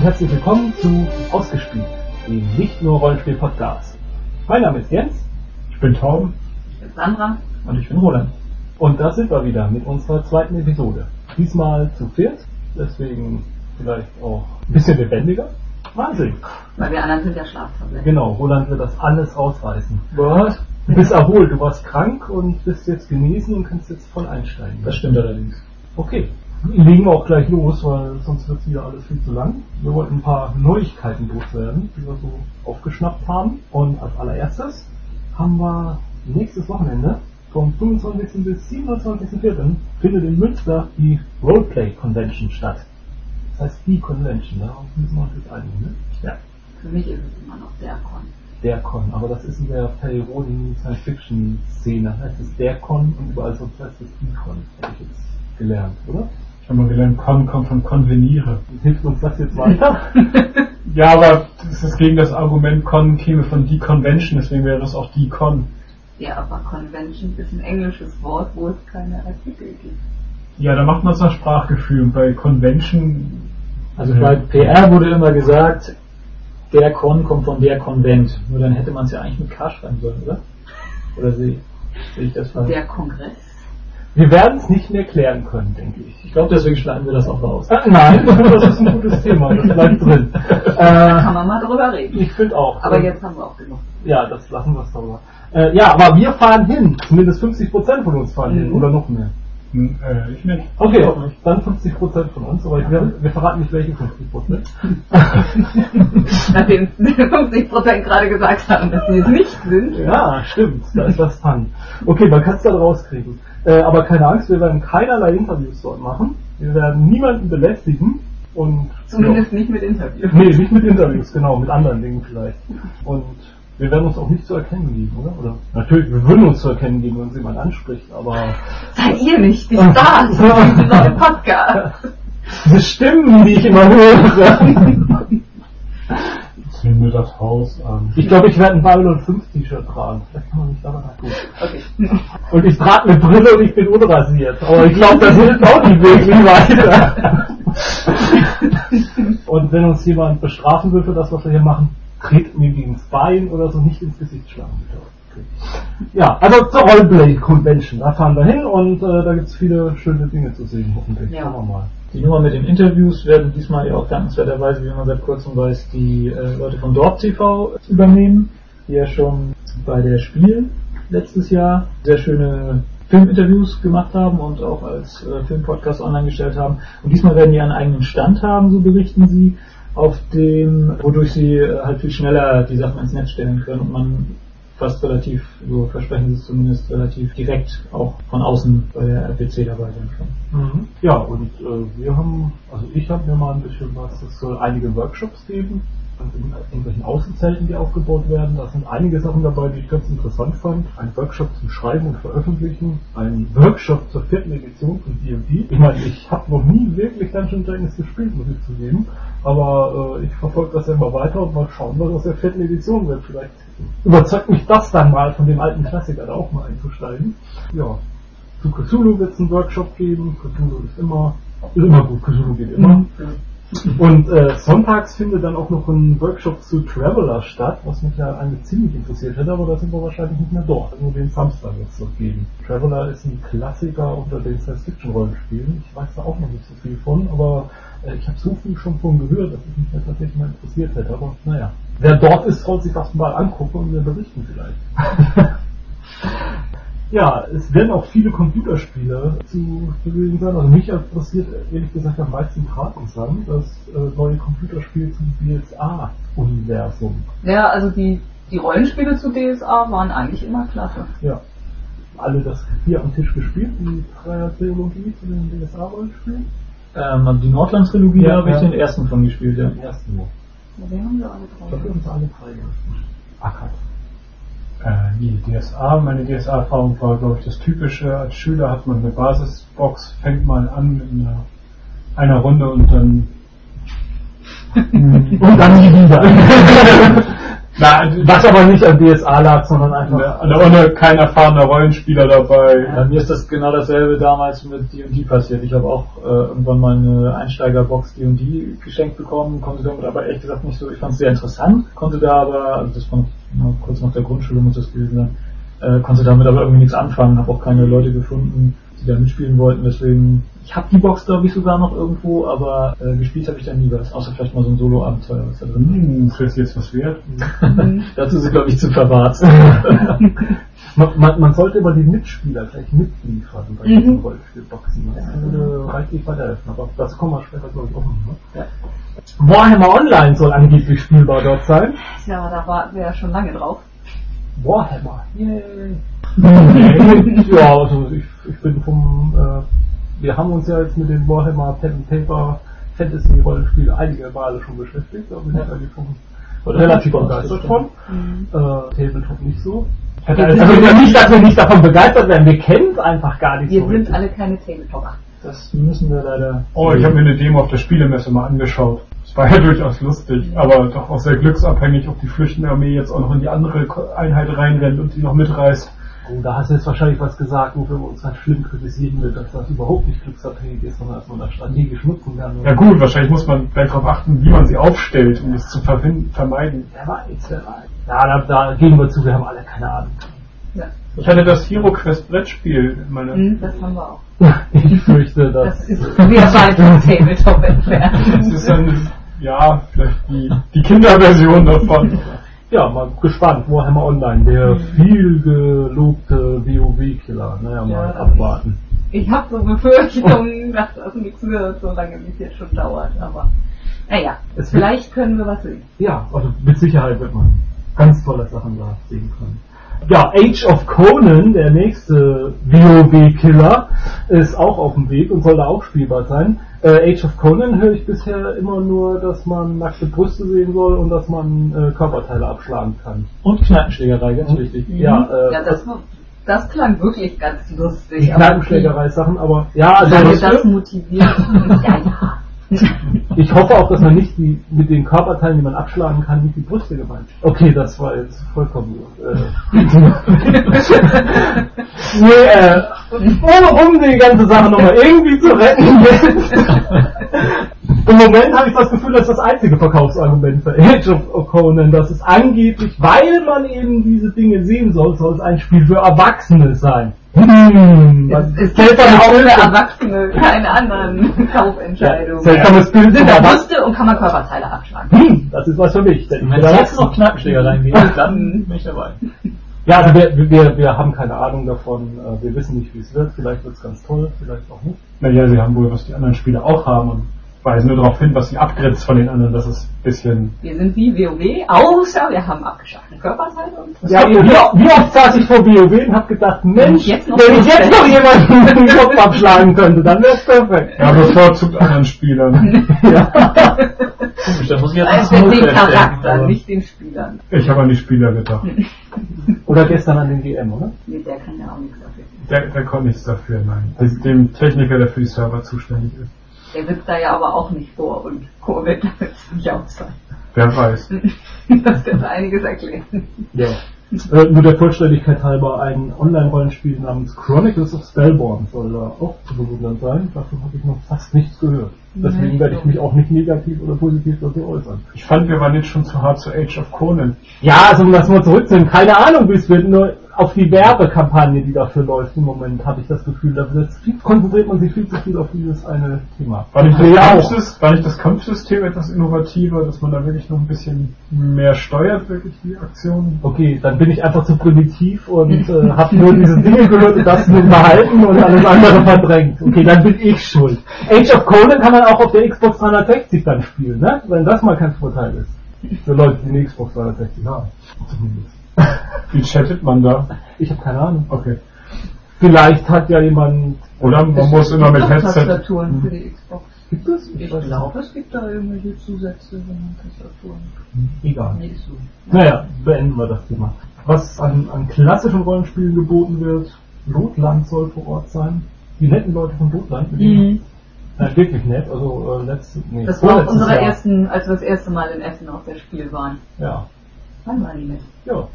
Und herzlich willkommen zu Ausgespielt, dem nicht nur Rollenspiel-Podcast. Mein Name ist Jens Ich bin Torben. Sandra. und ich bin Roland. Und da sind wir wieder mit unserer zweiten Episode. Diesmal zu viert, deswegen vielleicht auch ein bisschen lebendiger. Wahnsinn. Weil wir anderen sind ja Schlaftabletten. Genau, Roland wird das alles rausreißen. Was? Du bist erholt, du warst krank und bist jetzt genesen und kannst jetzt voll einsteigen. Das stimmt allerdings. Okay. Legen wir auch gleich los, weil sonst wird wieder alles viel zu lang. Wir wollten ein paar Neuigkeiten loswerden, die wir so aufgeschnappt haben. Und als allererstes haben wir nächstes Wochenende vom 25. bis 27.04. findet in Münster die Roleplay Convention statt. Das heißt die Convention, darauf müssen wir uns jetzt einigen. Ne? Ja. Für mich ist es immer noch der Con. Der Con, aber das ist in der Perioden Science Fiction Szene. Heißt es der Con und überall sonst heißt es die Con. Hätte ich jetzt gelernt, oder? Ich habe mal gelernt, Con kommt von konveniere. Hilft uns das jetzt weiter? Ja, aber das ist gegen das Argument, Con käme von die Convention, deswegen wäre das auch die Con. Ja, aber Convention ist ein englisches Wort, wo es keine Artikel gibt. Ja, da macht man es nach Sprachgefühl. Und bei Convention, Also bei PR wurde immer gesagt, der Con kommt von der Konvent. Nur dann hätte man es ja eigentlich mit K schreiben sollen, oder? Oder sehe sehe ich das falsch? Der Kongress. Wir werden es nicht mehr klären können, denke ich. Ich glaube, deswegen schneiden wir das auch raus. Ah, nein, das ist ein gutes Thema, das bleibt drin. Kann Äh, man mal drüber reden. ich finde auch. Aber jetzt haben wir auch genug. Ja, das lassen wir es darüber. Äh, ja, aber wir fahren hin. Zumindest 50% von uns fahren hin. Mhm. Oder noch mehr. hm, äh, ich nicht. Okay, dann 50% von uns. Aber wir, wir verraten nicht, welche 50%. Nachdem 50% gerade gesagt haben, dass sie es nicht sind. Ja, stimmt. Da ist was dran. Okay, man kann es dann rauskriegen. Äh, aber keine Angst, wir werden keinerlei Interviews dort machen. Wir werden niemanden belästigen. Und Zumindest nicht mit Interviews. Nee, nicht mit Interviews, genau, mit anderen Dingen vielleicht. Und wir werden uns auch nicht zu erkennen geben, oder? oder? Natürlich, wir würden uns zu erkennen geben, wenn uns jemand anspricht, aber Seid ihr nicht die Stars von diesem neuen Podcast? diese Stimmen, die ich immer höre. Zünde das Haus an. Ich glaube, ich werde ein Babylon 5 T-Shirt tragen. Vielleicht kann man mich daran gut. Okay. Und ich trage eine Brille und ich bin unrasiert. Aber ich glaube, das hilft auch nicht wirklich weiter. und wenn uns jemand bestrafen will für das, was wir hier machen, treten mir gegen das Bein oder so nicht ins Gesicht schlagen. bitte. Okay. Ja, also zur Roleplay Convention. Da fahren wir hin und äh, da gibt es viele schöne Dinge zu sehen, hoffentlich. Ja. Schauen wir mal. Die Nummer mit den Interviews werden diesmal ja auch dankenswerterweise, wie man seit kurzem weiß, die äh, Leute von Dorp TV übernehmen, die ja schon bei der Spiel letztes Jahr sehr schöne Filminterviews gemacht haben und auch als äh, Filmpodcast online gestellt haben. Und diesmal werden die einen eigenen Stand haben, so berichten sie, auf dem, wodurch sie äh, halt viel schneller die Sachen ins Netz stellen können und man fast relativ, so versprechen sie es zumindest, relativ direkt auch von außen bei der RPC dabei sein kann. Ja, und äh, wir haben, also ich habe mir mal ein bisschen was, es soll einige Workshops geben, also in irgendwelchen Außenzelten, die aufgebaut werden. Da sind einige Sachen dabei, die ich ganz interessant fand. Ein Workshop zum Schreiben und Veröffentlichen, ein Workshop zur vierten Edition von D&D. Ich meine, ich habe noch nie wirklich Dungeons Dragons gespielt, muss ich zugeben, aber äh, ich verfolge das ja immer weiter und mal schauen, was aus der vierten Edition wird. Vielleicht überzeugt mich das dann mal, von dem alten Klassiker da auch mal einzusteigen. Ja, zu Cthulhu wird es einen Workshop geben. Cthulhu ist immer, ist immer gut. Cthulhu geht immer. Und äh, sonntags findet dann auch noch ein Workshop zu Traveler statt, was mich ja eigentlich ziemlich interessiert hätte, aber da sind wir wahrscheinlich nicht mehr dort. Nur den Samstag wird es dort geben. Traveler ist ein Klassiker unter den Science-Fiction-Rollenspielen. Ich weiß da auch noch nicht so viel von, aber ich habe so viel schon von gehört, dass ich mich da tatsächlich mal interessiert hätte. Aber naja, wer dort ist, soll sich das mal angucken und mir berichten vielleicht. Ja, es werden auch viele Computerspiele zu gewesen sein. Also mich interessiert ehrlich gesagt am meisten Traten das äh, neue Computerspiel zum DSA-Universum. Ja, also die, die Rollenspiele zu DSA waren eigentlich immer klasse. Ja. Alle das hier am Tisch gespielt, die Dreier-Trilogie zu den DSA-Rollenspielen? Ähm, also die Nordland-Trilogie Ja, habe ich den ersten von gespielt, ja. Den ersten nur. Ja, den haben wir alle Ich glaube, wir drei. alle gespielt. Ackert. Äh, nee, DSA, meine DSA-Erfahrung war, glaube ich, das Typische. Als Schüler hat man eine Basisbox, fängt mal an mit einer, einer Runde und dann Und dann nie wieder. Na, Was aber nicht an DSA lag, sondern einfach. da ohne kein erfahrener Rollenspieler dabei. Bei mir ist das genau dasselbe damals mit D&D passiert. Ich habe auch äh, irgendwann mal eine Einsteigerbox D&D geschenkt bekommen, konnte damit aber ehrlich gesagt nicht so, ich fand es sehr interessant, konnte da aber, also das war noch, kurz nach der Grundschule muss das gewesen sein, äh, konnte damit aber irgendwie nichts anfangen, habe auch keine Leute gefunden, die da mitspielen wollten, deswegen, ich habe die Box glaube ich sogar noch irgendwo, aber äh, gespielt habe ich dann nie was, außer vielleicht mal so ein Solo-Abenteuer, was da drin Hm, ist das jetzt was wert? ist. Dazu ist sie glaube ich zu verwahrt. Man, man, man sollte immer die Mitspieler gleich mitliefern bei Mhm. diesen Rollenspielboxen. Das würde reichlich weiterhelfen, aber dazu kommen wir später, glaube ich, auch noch. Ne? Warhammer Online soll angeblich spielbar dort sein. Tja, da warten wir ja schon lange drauf. Warhammer, yay! ja, also ich, ich bin vom, äh, wir haben uns ja jetzt mit dem Warhammer Pen and Paper Fantasy Rollenspiel einige Male schon beschäftigt, da bin ich eigentlich vom, relativ begeistert von. Äh, Tabletop nicht so. Hätte Also nicht, dass wir nicht davon begeistert werden, wir kennen es einfach gar nicht Wir so. sind richtig. alle keine Tabletopper. Das müssen wir leider. Oh, ich habe mir eine Demo auf der Spielemesse mal angeschaut. Es war ja durchaus lustig, aber doch auch sehr glücksabhängig, ob die flüchtende Armee jetzt auch noch in die andere Einheit reinrennt und die noch mitreißt. Oh, da hast du jetzt wahrscheinlich was gesagt, wofür wir uns halt schlimm kritisieren wird, dass das überhaupt nicht glücksabhängig ist, sondern dass man das strategisch nutzen kann. Ja gut, wahrscheinlich muss man gleich darauf achten, wie man sie aufstellt, um es zu vermeiden. Wer weiß, wer weiß. Ja, da, da geben wir zu, wir haben alle keine Ahnung. Ja. Ich hatte das Hero Quest Brettspiel in meiner Hm, das haben wir auch. Ich fürchte, Das dass ist sehr weit vom Tabletop entfernt. Das ist dann, ja, vielleicht die, die Kinderversion davon. Ja, mal gespannt. Warhammer Online, der viel gelobte WoW-Killer. Naja, mal Ja, abwarten. Ich habe so Befürchtungen, dass das nichts wird, solange es jetzt schon dauert. Aber naja, Es vielleicht können wir was sehen. Ja, also mit Sicherheit wird man ganz tolle Sachen da sehen können. Ja, Age of Conan, der nächste WoW-Killer, ist auch auf dem Weg und soll da auch spielbar sein. Äh, Age of Conan höre ich bisher immer nur, dass man nackte Brüste sehen soll und dass man äh, Körperteile abschlagen kann. Und Kneipenschlägerei, ganz wichtig. Ja, äh, Ja, das, das klang wirklich ganz lustig. Kneipenschlägerei-Sachen, aber ja, also das motiviert? ja, ja. Ich hoffe auch, dass man nicht die, mit den Körperteilen, die man abschlagen kann, nicht die Brüste gemeint. Okay, das war jetzt vollkommen. Äh, nee, äh, um, um die ganze Sache nochmal irgendwie zu retten. Im Moment habe ich das Gefühl, das ist das einzige Verkaufsargument für Age of Conan. Das ist angeblich, weil man eben diese Dinge sehen soll, soll es ein Spiel für Erwachsene sein. Hm, was Es ist gibt ja seltsames auch für Erwachsene keine anderen Kaufentscheidungen. Seltsames Bild, Sind da? Brüste und kann man Körperteile abschlagen. Hm, das ist was für mich. Wenn es jetzt noch Kneipenschlägereien gibt, dann bin ich dabei. Ja, also wir, wir, wir haben keine Ahnung davon. äh, Wir wissen nicht, wie es wird. Vielleicht wird es ganz toll, vielleicht auch nicht. Naja, sie haben wohl, was die anderen Spieler auch haben und weisen nur darauf hin, was sie abgrenzt von den anderen. Das ist ein bisschen... Wir sind wie WoW, außer wir haben abgeschaffte Körperteile und Ja, wie, wie oft saß ich vor WoW und hab gedacht, Mensch, Jetzt noch wenn ich jetzt noch jemanden den Kopf abschlagen könnte, dann wäre es perfekt. Ja, bevorzugt anderen Spielern. Ja. Komisch, da muss ich jetzt also den Charakter, aber- nicht den Spielern. Ich habe an die Spieler gedacht. Oder gestern an den GM, oder? Nee, der kann ja auch nichts dafür. Der, der konnte nichts dafür, nein. Dem Techniker, der für die Server zuständig ist. Der sitzt da ja aber auch nicht vor und Chor wird damit nicht auch sein. Wer weiß. Das könnte einiges erklären. Ja. Äh, nur der Vollständigkeit halber ein Online-Rollenspiel namens Chronicles of Spellborn soll da auch zu bewundern sein. Davon habe ich noch fast nichts gehört. Deswegen werde ich mich auch nicht negativ oder positiv dazu äußern. Ich fand, wir waren jetzt schon zu hart zu Age of Conan. Ja, also um das mal zurückzunehmen, keine Ahnung, wie es wird, nur auf die Werbekampagne, die dafür läuft im Moment, habe ich das Gefühl, da konzentriert man sich viel zu viel auf dieses eine Thema. War nicht, das Ja, auch. Kampfsys- war nicht das Kampfsystem etwas innovativer, dass man da wirklich noch ein bisschen mehr steuert, wirklich die Aktionen? Okay, dann bin ich einfach zu primitiv und äh, habe nur diese Dinge gehört und das nur behalten und alles andere verdrängt. Okay, dann bin ich schuld. Age of Conan kann man auch auf der Xbox 360 dann spielen, ne? Wenn das mal kein Vorteil ist. Für Leute, die eine Xbox 360 haben. Zumindest. Wie chattet man da? Ich habe keine Ahnung. Okay. Vielleicht hat ja jemand. Oder man muss immer mit Headset. Tastaturen für die Xbox. Gibt es? Ich glaube, es gibt da irgendwelche Zusätze für Tastaturen. nicht. Egal. Nee, so. Naja, beenden wir das Thema. Was an, an klassischen Rollenspielen geboten wird, Lotland soll vor Ort sein. Die netten Leute von Lotland, mit denen- Mhm. Nein, wirklich nett. Also äh, letzte, nee, Das war auch vorletztes unsere Jahr. ersten, als wir das erste Mal in Essen auf der Spiel waren. Ja. Wann war die mit? Ja.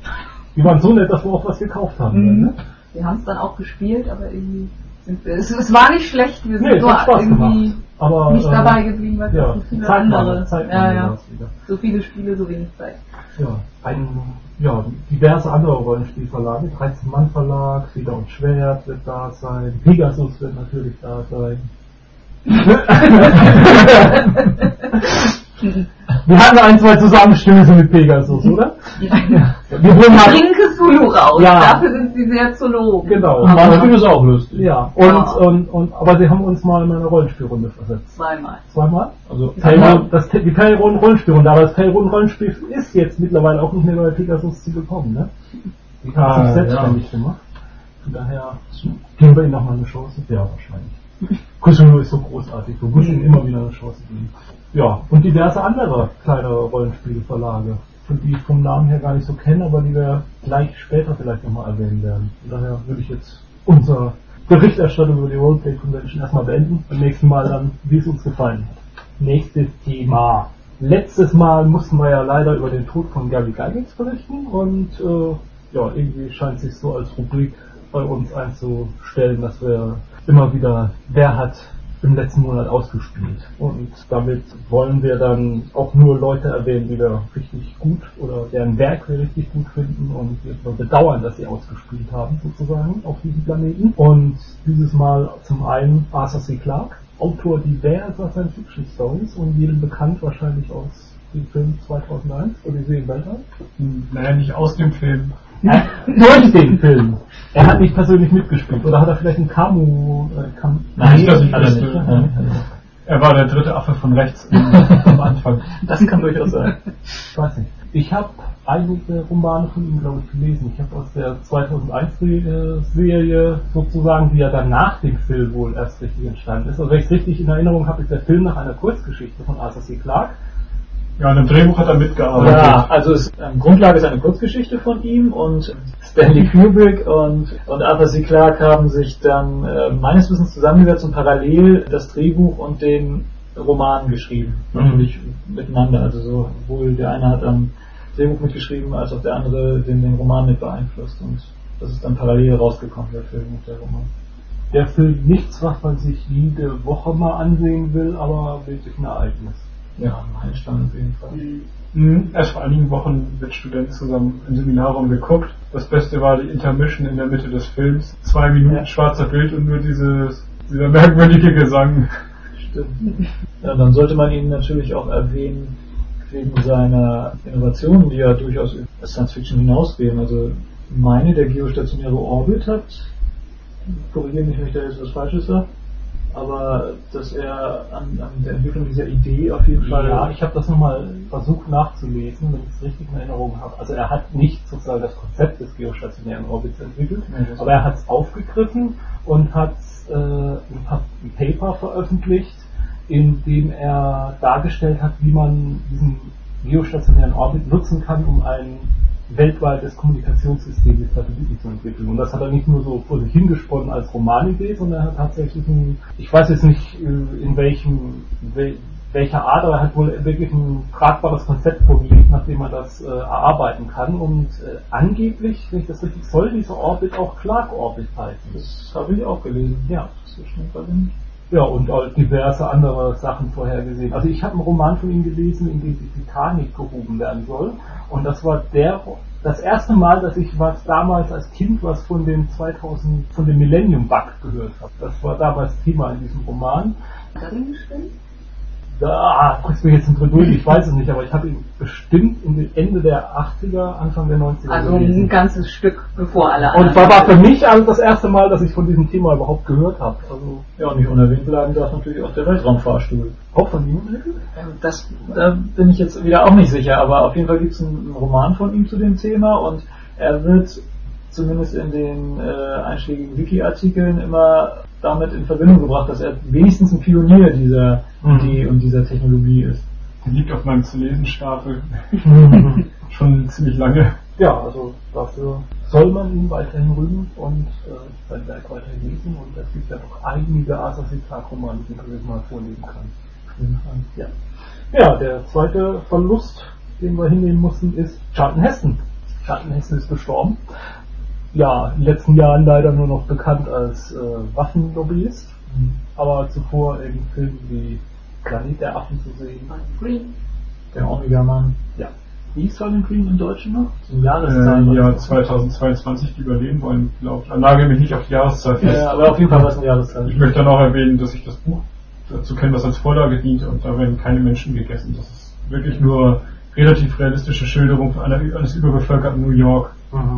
Die waren so nett, dass wir auch was gekauft haben. Mhm. Ne? Wir haben es dann auch gespielt, aber irgendwie sind wir, es, es war nicht schlecht, wir sind Nee, Spaß irgendwie gemacht. Aber, nicht äh, dabei geblieben, weil Ja, so viele Zeit andere. Zeit ja, ja. So viele Spiele, so wenig Zeit. Ja, ein, ja, diverse andere Rollenspielverlage, 13-Mann-Verlag, Feder und Schwert wird da sein, Pegasus wird natürlich da sein. Wir hatten ein, zwei Zusammenstöße mit Pegasus, oder? Wir wurden mal, Trinke Zulu raus, Ja. dafür sind sie sehr zu loben. genau. Und manchmal ist auch lustig. Ja, und, Ja. und, und, aber sie haben uns mal in eine Rollenspielrunde versetzt. Zweimal. Zweimal? Also, Teilrunde, das, die Teilrunden Rollenspielrunde, aber das Teilrunden Rollenspiel ist jetzt mittlerweile auch nicht mehr bei Pegasus zu bekommen, ne? Die haben Ah, sich selbstständig gemacht. Von daher geben wir ihnen nochmal eine Chance. Ja, wahrscheinlich. Cthulhu ist so großartig, wir müssen immer wieder eine Chance geben. Ja, und diverse andere kleine Rollenspielverlage, die ich vom Namen her gar nicht so kenne, aber die wir gleich später vielleicht nochmal erwähnen werden. Von daher würde ich jetzt unser Berichterstattung über die Roleplay Convention erstmal beenden. Beim nächsten Mal dann, wie es uns gefallen hat. Nächstes Thema. Letztes Mal mussten wir ja leider über den Tod von Gary Gygax berichten und äh, ja, irgendwie scheint sich so als Rubrik bei uns einzustellen, dass wir immer wieder, wer hat im letzten Monat ausgespielt. Und damit wollen wir dann auch nur Leute erwähnen, die wir richtig gut oder deren Werk wir richtig gut finden und wir bedauern, dass sie ausgespielt haben, sozusagen, auf diesem Planeten. Und dieses Mal zum einen Arthur C. Clarke, Autor diverser Science-Fiction-Stories und jedem bekannt wahrscheinlich aus dem Film 2001, Odyssee im Weltall. Naja, nicht aus dem Film. Äh, durch den Film. Er hat nicht persönlich mitgespielt. Oder hat er vielleicht ein Camu... Äh, Cam Nein, ich er wüsste. nicht. Ja. Er war der dritte Affe von rechts am Anfang. Das kann durchaus sein. Ich weiß nicht. Ich habe einige Romane von ihm, glaube ich, gelesen. Ich habe aus der 2001-Serie sozusagen, die ja dann nach dem Film wohl erst richtig entstanden ist. Also wenn ich es richtig in Erinnerung habe, ist der Film nach einer Kurzgeschichte von Arthur C. Clarke. Ja, an dem Drehbuch hat er mitgearbeitet. Ja, also es, ähm, Grundlage ist eine Kurzgeschichte von ihm und Stanley Kubrick und, und Arthur C. Clarke haben sich dann äh, meines Wissens zusammengesetzt und parallel das Drehbuch und den Roman geschrieben. Mhm. Natürlich miteinander. Also sowohl der eine hat am Drehbuch mitgeschrieben, als auch der andere den, den Roman mit beeinflusst und das ist dann parallel rausgekommen, der Film und der Roman. Der Film nichts, was man sich jede Woche mal ansehen will, aber wirklich ein Ereignis. Ja, Meilenstein auf jeden Fall. Mhm. Erst vor einigen Wochen mit Studenten zusammen im Seminarraum geguckt. Das Beste war die Intermission in der Mitte des Films. Zwei Minuten Ja. schwarzer Bild und nur dieses, dieser merkwürdige Gesang. Stimmt. Ja, dann sollte man ihn natürlich auch erwähnen wegen seiner Innovationen, die ja durchaus über Science Fiction hinausgehen. Also meine, der geostationäre Orbit hat, korrigiere mich, wenn ich da jetzt was Falsches sage, aber dass er an, an der Entwicklung dieser Idee auf jeden Fall Ja, ich habe das nochmal versucht nachzulesen, wenn ich es richtig in Erinnerung habe. Also er hat nicht sozusagen das Konzept des geostationären Orbits entwickelt, das- aber er hat es aufgegriffen und hat äh, ein, Pa- ein Paper veröffentlicht, in dem er dargestellt hat, wie man diesen geostationären Orbit nutzen kann, um ein weltweites Kommunikationssystem mit Satelliten zu entwickeln. Und das hat er nicht nur so vor sich hingesponnen als Romanidee, sondern er hat tatsächlich ein, ich weiß jetzt nicht äh, in welchem, wel, welcher Art, aber er hat wohl wirklich ein tragbares Konzept vorgelegt, nachdem man das äh, erarbeiten kann. Und äh, angeblich, wenn ich das richtig soll, dieser Orbit auch Clark Orbit heißen. das habe ich auch gelesen. Ja. Das ist schon gerade nicht. Ja, und auch diverse andere Sachen vorhergesehen. Also ich habe einen Roman von ihm gelesen, in dem die Titanic gehoben werden soll. Und das war der, das erste Mal, dass ich was damals als Kind was von dem 2000, von dem Millennium Bug gehört habe. Das war damals Thema in diesem Roman. Hat er geschrieben? Da fragst du mich jetzt in Bredouille, ich weiß es nicht, aber ich habe ihn bestimmt in den Ende der 80er, Anfang der 90er Also gelesen. ein ganzes Stück bevor alle Und anderen. war, war für mich also das erste Mal, dass ich von diesem Thema überhaupt gehört habe. Also Ja, und nicht unerwähnt bleiben darf natürlich auch der Weltraumfahrstuhl. auch von ihm. Ähm, Das da bin ich jetzt wieder auch nicht sicher, aber auf jeden Fall gibt es einen, einen Roman von ihm zu dem Thema und er wird zumindest in den äh, einschlägigen Wiki-Artikeln immer damit in Verbindung gebracht, dass er wenigstens ein Pionier dieser Mhm. Idee und dieser Technologie ist. Die liegt auf meinem zu lesen Stapel. Schon ziemlich lange. Ja, also dafür soll man ihn weiterhin rühmen und äh, sein Werk weiterhin lesen und es gibt ja noch einige Arthur C. Clarke Romane, die man mal vornehmen kann. Ja. ja, der zweite Verlust den wir hinnehmen mussten, ist Charlton Heston. Charlton Heston ist gestorben. Ja, in den letzten Jahren leider nur noch bekannt als äh, Waffenlobbyist, aber zuvor in Filmen wie Planet der Affen zu sehen. Green. Der Omega-Mann. Ja. Wie hieß Silent Green im Deutschen noch? Zum Äh, Jahreszahlen. ja, 2022 die überleben wollen, glaube ich. Nagel mich nicht auf die Jahreszeit ja, fest. ja, aber auf jeden Fall was eine Jahreszeit. Ich möchte dann auch erwähnen, dass ich das Buch dazu kenne, was als Vorlage diente und da werden keine Menschen gegessen. Das ist wirklich nur relativ realistische Schilderung einer, eines überbevölkerten New York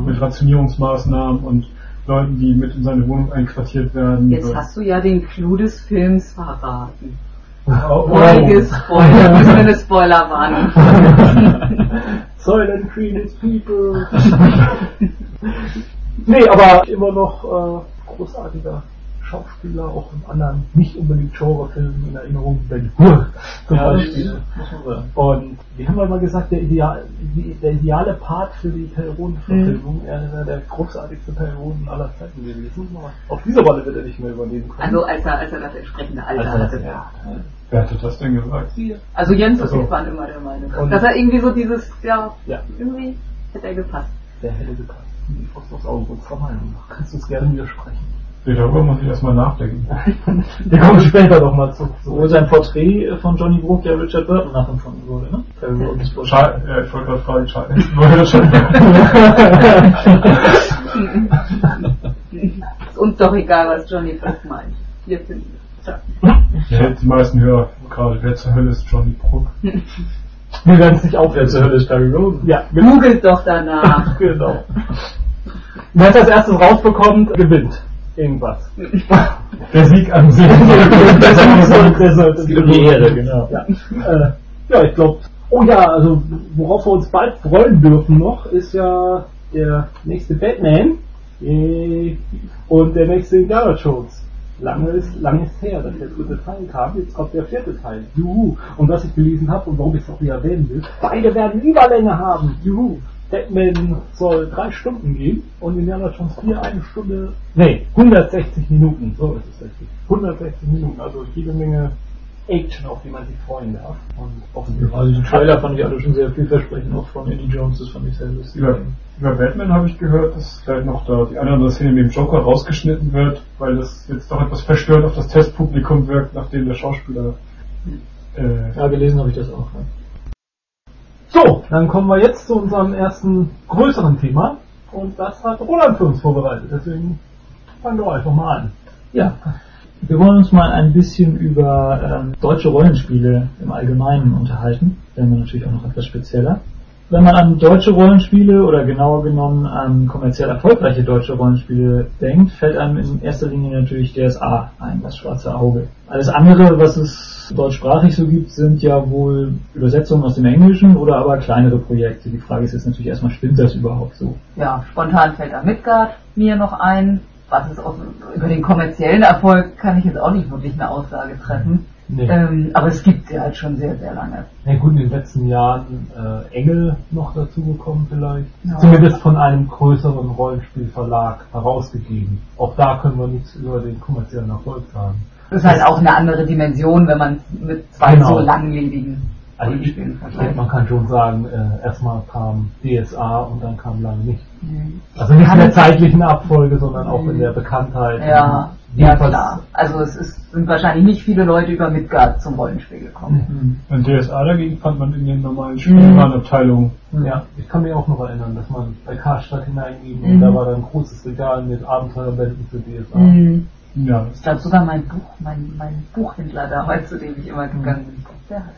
mit Rationierungsmaßnahmen und Leuten, die mit in seine Wohnung einquartiert werden. Jetzt hast du ja den Clou des Films verraten. oh, Vorige Spoiler, müssen wir eine Spoilerwarnung. Silent Green is people. nee, aber immer noch äh, großartiger Schauspieler, auch in anderen nicht unbedingt Genrefilmen in Erinnerung. Ben Hur zum Ja, das Beispiel. muss. Und wie haben wir mal gesagt, der, Ideal, die, der ideale Part für die Perioden-Verfilmung, er ist der großartigste Perioden aller Zeiten gewesen. Aber Auf dieser Rolle wird er nicht mehr übernehmen können. Also als er, als er das entsprechende Alter Also, hatte. ja. Wer hatte das denn gesagt? Also Jens und Also- ich waren immer der Meinung. Und- dass er irgendwie so dieses, ja, Ja. irgendwie hätte er gepasst. Der hätte gepasst. Die Frost aufs Auge unserer Meinung nach. Kannst du es gerne widersprechen. Darüber muss ich erstmal nachdenken. Wir kommen später nochmal zu. Wo sein Porträt von Johnny Brook ja Richard Burton nachempfunden wurde, ne? Ja, ich wollte gerade fragen, woher das schon Ist uns doch egal, was Johnny Fox meint. Wir finden es. Ja, Die meisten Hörer gerade, wer zur Hölle ist Johnny Brook? Wir werden es nicht aufhören. Wer zur Hölle ist Perry Roden? Ja, Googelt doch danach. genau. Wer es als erstes rausbekommt, gewinnt. Irgendwas. Der Sieg an sich. sollte, das sollte Die Ehre, genau. Ja, äh, ja ich glaube. Oh ja, also worauf wir uns bald freuen dürfen noch, ist ja der nächste Batman äh, und der nächste Indiana Jones. Lange ist, lange ist her, dass der dritte Teil kam, jetzt kommt der vierte Teil. Juhu. Und was ich gelesen habe und warum ich es auch wieder erwähnen will, beide werden Überlänge haben. Juhu. Batman soll drei Stunden gehen und Indiana Jones 4 eine Stunde, nee, 160 Minuten, so ist es richtig. 160 Minuten, also jede Menge Action, auf die man sich freuen darf. Und offensichtlich. Also die Trailer fand ich alle schon sehr vielversprechend, auch von Eddie Jones, das fand ich sehr lustig. Über, über Batman habe ich gehört, dass vielleicht noch da die eine oder andere Szene mit dem Joker rausgeschnitten wird, weil das jetzt doch etwas verstörend auf das Testpublikum wirkt, nachdem der Schauspieler äh, Ja, gelesen habe ich das auch. Ja. So, dann kommen wir jetzt zu unserem ersten größeren Thema. Und das hat Roland für uns vorbereitet. Deswegen fangen wir einfach mal an. Ja, wir wollen uns mal ein bisschen über ähm, deutsche Rollenspiele im Allgemeinen unterhalten, werden wir natürlich auch noch etwas spezieller. Wenn man an deutsche Rollenspiele oder genauer genommen an kommerziell erfolgreiche deutsche Rollenspiele denkt, fällt einem in erster Linie natürlich DSA ein, das schwarze Auge. Alles andere, was es deutschsprachig so gibt, sind ja wohl Übersetzungen aus dem Englischen oder aber kleinere Projekte. Die Frage ist jetzt natürlich erstmal, stimmt das überhaupt so? Ja, spontan fällt da Midgard mir noch ein. Was ist auch, über den kommerziellen Erfolg kann ich jetzt auch nicht wirklich eine Aussage treffen. Nee. Ähm, aber es gibt sie halt schon sehr, sehr lange. Ja gut, in den letzten Jahren äh, Engel noch dazugekommen vielleicht. Ja. Zumindest von einem größeren Rollenspielverlag herausgegeben. Auch da können wir nichts über den kommerziellen Erfolg sagen. Das ist halt auch eine andere Dimension, wenn man es mit zwei Genau. so langlebigen Also ich, vergleicht. man kann schon sagen, äh, erstmal kam DSA und dann kam lange nicht. Mhm. Also nicht in der zeitlichen Abfolge, sondern auch in der Bekanntheit. Ja, ja klar. Also es ist, sind wahrscheinlich nicht viele Leute über Midgard zum Rollenspiel gekommen. Und DSA dagegen fand man in den normalen Spielwarenabteilungen. Ja, ich kann mich auch noch erinnern, dass man bei Karstadt hineinging Mhm. und da war dann ein großes Regal mit Abenteuerbänden für DSA. Mhm. Ja, Ich glaube sogar mein Buch, mein, mein Buchhändler damals, zu dem ich immer gegangen bin, der hatte.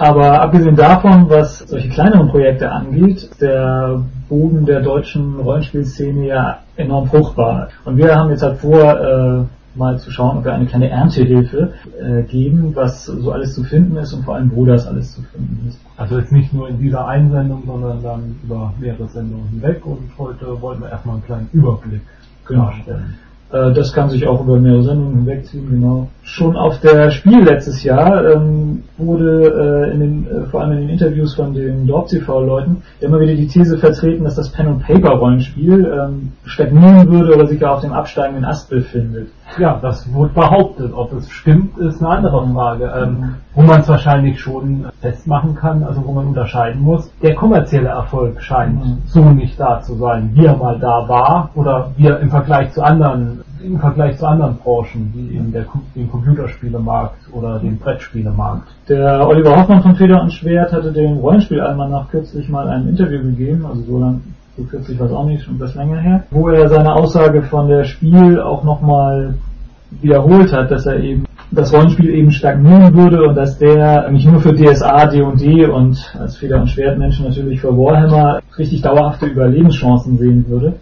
Aber abgesehen davon, was solche kleineren Projekte angeht, ist der Boden der deutschen Rollenspielszene ja enorm fruchtbar. Und wir haben jetzt halt vor, äh, mal zu schauen, ob wir eine kleine Erntehilfe äh, geben, was so alles zu finden ist und vor allem wo das alles zu finden ist. Also jetzt nicht nur in dieser einen Sendung, sondern dann über mehrere Sendungen hinweg und heute wollen wir erstmal einen kleinen Überblick Genau. darstellen. Äh, das kann sich auch über mehrere Sendungen hinwegziehen, genau. Schon auf der Spiel letztes Jahr ähm, wurde äh, in den, äh, vor allem in den Interviews von den Dorp TV-Leuten immer wieder die These vertreten, dass das Pen and Paper Rollenspiel ähm, stagnieren würde oder sich gar auf dem absteigenden Ast befindet. Ja, das wurde behauptet. Ob es stimmt, ist eine andere Frage. Ähm, wo man es wahrscheinlich schon festmachen kann, also wo man unterscheiden muss. Der kommerzielle Erfolg scheint mhm. so nicht da zu sein, wie er mal da war oder wie er im Vergleich zu anderen im Vergleich zu anderen Branchen, wie eben der, dem Computerspielemarkt oder dem Brettspielemarkt. Der Oliver Hoffmann von Feder und Schwert hatte dem Rollenspielalmanach kürzlich mal ein Interview gegeben, also so lang, so kürzlich war es auch nicht, schon etwas länger her, wo er seine Aussage von der Spiel auch nochmal wiederholt hat, dass er eben das Rollenspiel eben stagnieren würde und dass der nicht nur für DSA, D&D und als Feder- und Schwertmenschen natürlich für Warhammer richtig dauerhafte Überlebenschancen sehen würde,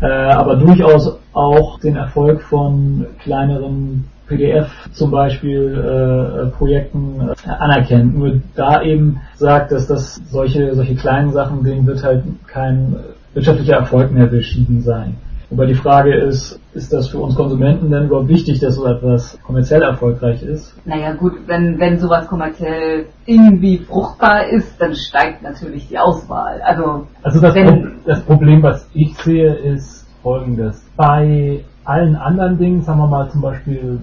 äh, aber durchaus auch den Erfolg von kleineren PDF zum Beispiel äh, Projekten äh, anerkennt. Nur da eben sagt, dass das solche solche kleinen Sachen, denen wird halt kein wirtschaftlicher Erfolg mehr beschieden sein. Wobei die Frage ist, ist das für uns Konsumenten denn überhaupt wichtig, dass so etwas kommerziell erfolgreich ist? Naja gut, wenn, wenn sowas kommerziell irgendwie fruchtbar ist, dann steigt natürlich die Auswahl. Also, also das, Pro das Problem, was ich sehe, ist folgendes. Bei allen anderen Dingen, sagen wir mal zum Beispiel,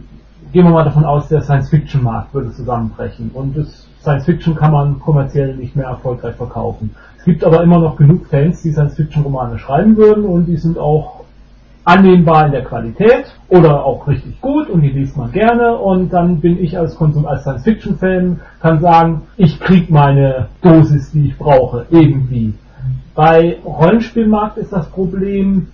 gehen wir mal davon aus, der Science-Fiction-Markt würde zusammenbrechen und Science-Fiction kann man kommerziell nicht mehr erfolgreich verkaufen. Es gibt aber immer noch genug Fans, die Science-Fiction-Romane schreiben würden und die sind auch annehmbar in der Qualität oder auch richtig gut und die liest man gerne und dann bin ich als Konsum als Science Fiction Fan kann sagen, ich krieg meine Dosis, die ich brauche, irgendwie. Bei Rollenspielmarkt ist das Problem,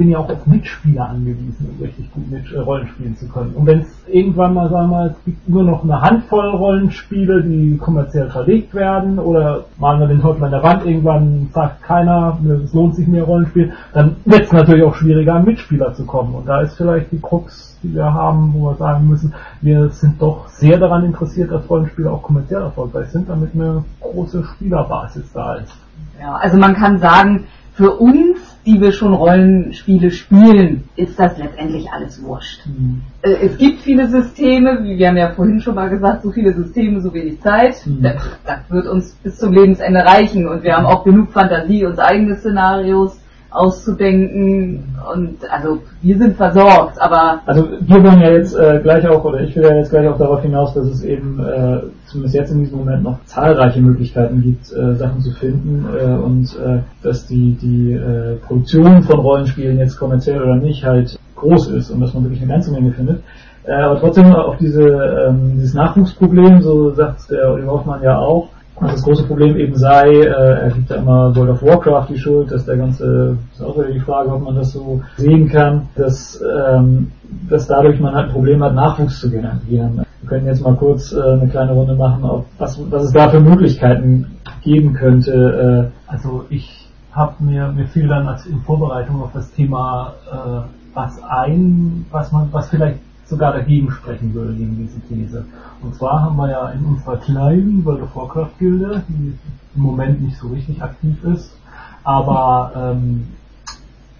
bin ja auch auf Mitspieler angewiesen, um richtig gut mit äh, Rollen spielen zu können. Und wenn es irgendwann mal, sagen wir mal, es gibt nur noch eine Handvoll Rollenspiele, die kommerziell verlegt werden, oder malen wir den Teufel an der Wand, irgendwann sagt keiner, es lohnt sich mehr Rollenspiel, dann wird es natürlich auch schwieriger, an Mitspieler zu kommen. Und da ist vielleicht die Krux, die wir haben, wo wir sagen müssen, wir sind doch sehr daran interessiert, dass Rollenspiele auch kommerziell erfolgreich sind, damit eine große Spielerbasis da ist. Ja, also man kann sagen, für uns die wir schon Rollenspiele spielen, ist das letztendlich alles wurscht. Mhm. Es gibt viele Systeme, wie wir haben ja vorhin schon mal gesagt, so viele Systeme, so wenig Zeit. Mhm. Das, das, wird uns bis zum Lebensende reichen und wir haben auch genug Fantasie, uns eigene Szenarios auszudenken und also wir sind versorgt, aber also wir wollen ja jetzt äh, gleich auch oder ich will ja jetzt gleich auch darauf hinaus, dass es eben äh, zumindest jetzt in diesem Moment noch zahlreiche Möglichkeiten gibt, äh, Sachen zu finden äh, und äh, dass die die äh, Produktion von Rollenspielen jetzt kommerziell oder nicht halt groß ist und dass man wirklich eine ganze Menge findet. Aber trotzdem auf diese ähm, dieses Nachwuchsproblem, so sagt der Oliver Hoffmann ja auch, dass das große Problem eben sei, äh, er gibt ja immer World of Warcraft die Schuld, dass der ganze, ist auch wieder die Frage, ob man das so sehen kann, dass, ähm, dass dadurch man halt ein Problem hat, Nachwuchs zu generieren. Wir können jetzt mal kurz äh, eine kleine Runde machen, auf was, was es da für Möglichkeiten geben könnte. Äh. Also ich habe mir, mir fiel dann als in Vorbereitung auf das Thema äh, was ein, was man, was vielleicht sogar dagegen sprechen würde, gegen diese These. Und zwar haben wir ja in unserer kleinen World of Warcraft Gilde, die im Moment nicht so richtig aktiv ist, aber ähm,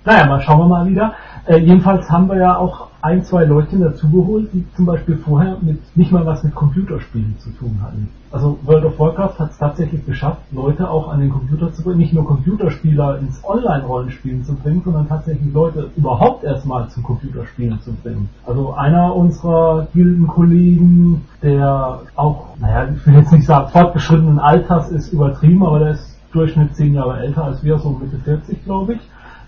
naja, mal schauen wir mal wieder. Äh, jedenfalls haben wir ja auch ein, zwei Leute dazugeholt, die zum Beispiel vorher mit, nicht mal was mit Computerspielen zu tun hatten. Also World of Warcraft hat es tatsächlich geschafft, Leute auch an den Computer zu bringen, nicht nur Computerspieler ins Online-Rollenspielen zu bringen, sondern tatsächlich Leute überhaupt erstmal zum Computerspielen zu bringen. Also einer unserer Gildenkollegen, der auch, naja, ich will jetzt nicht sagen, fortgeschrittenen Alters ist übertrieben, aber der ist Durchschnitt zehn Jahre älter als wir, so Mitte 40 glaube ich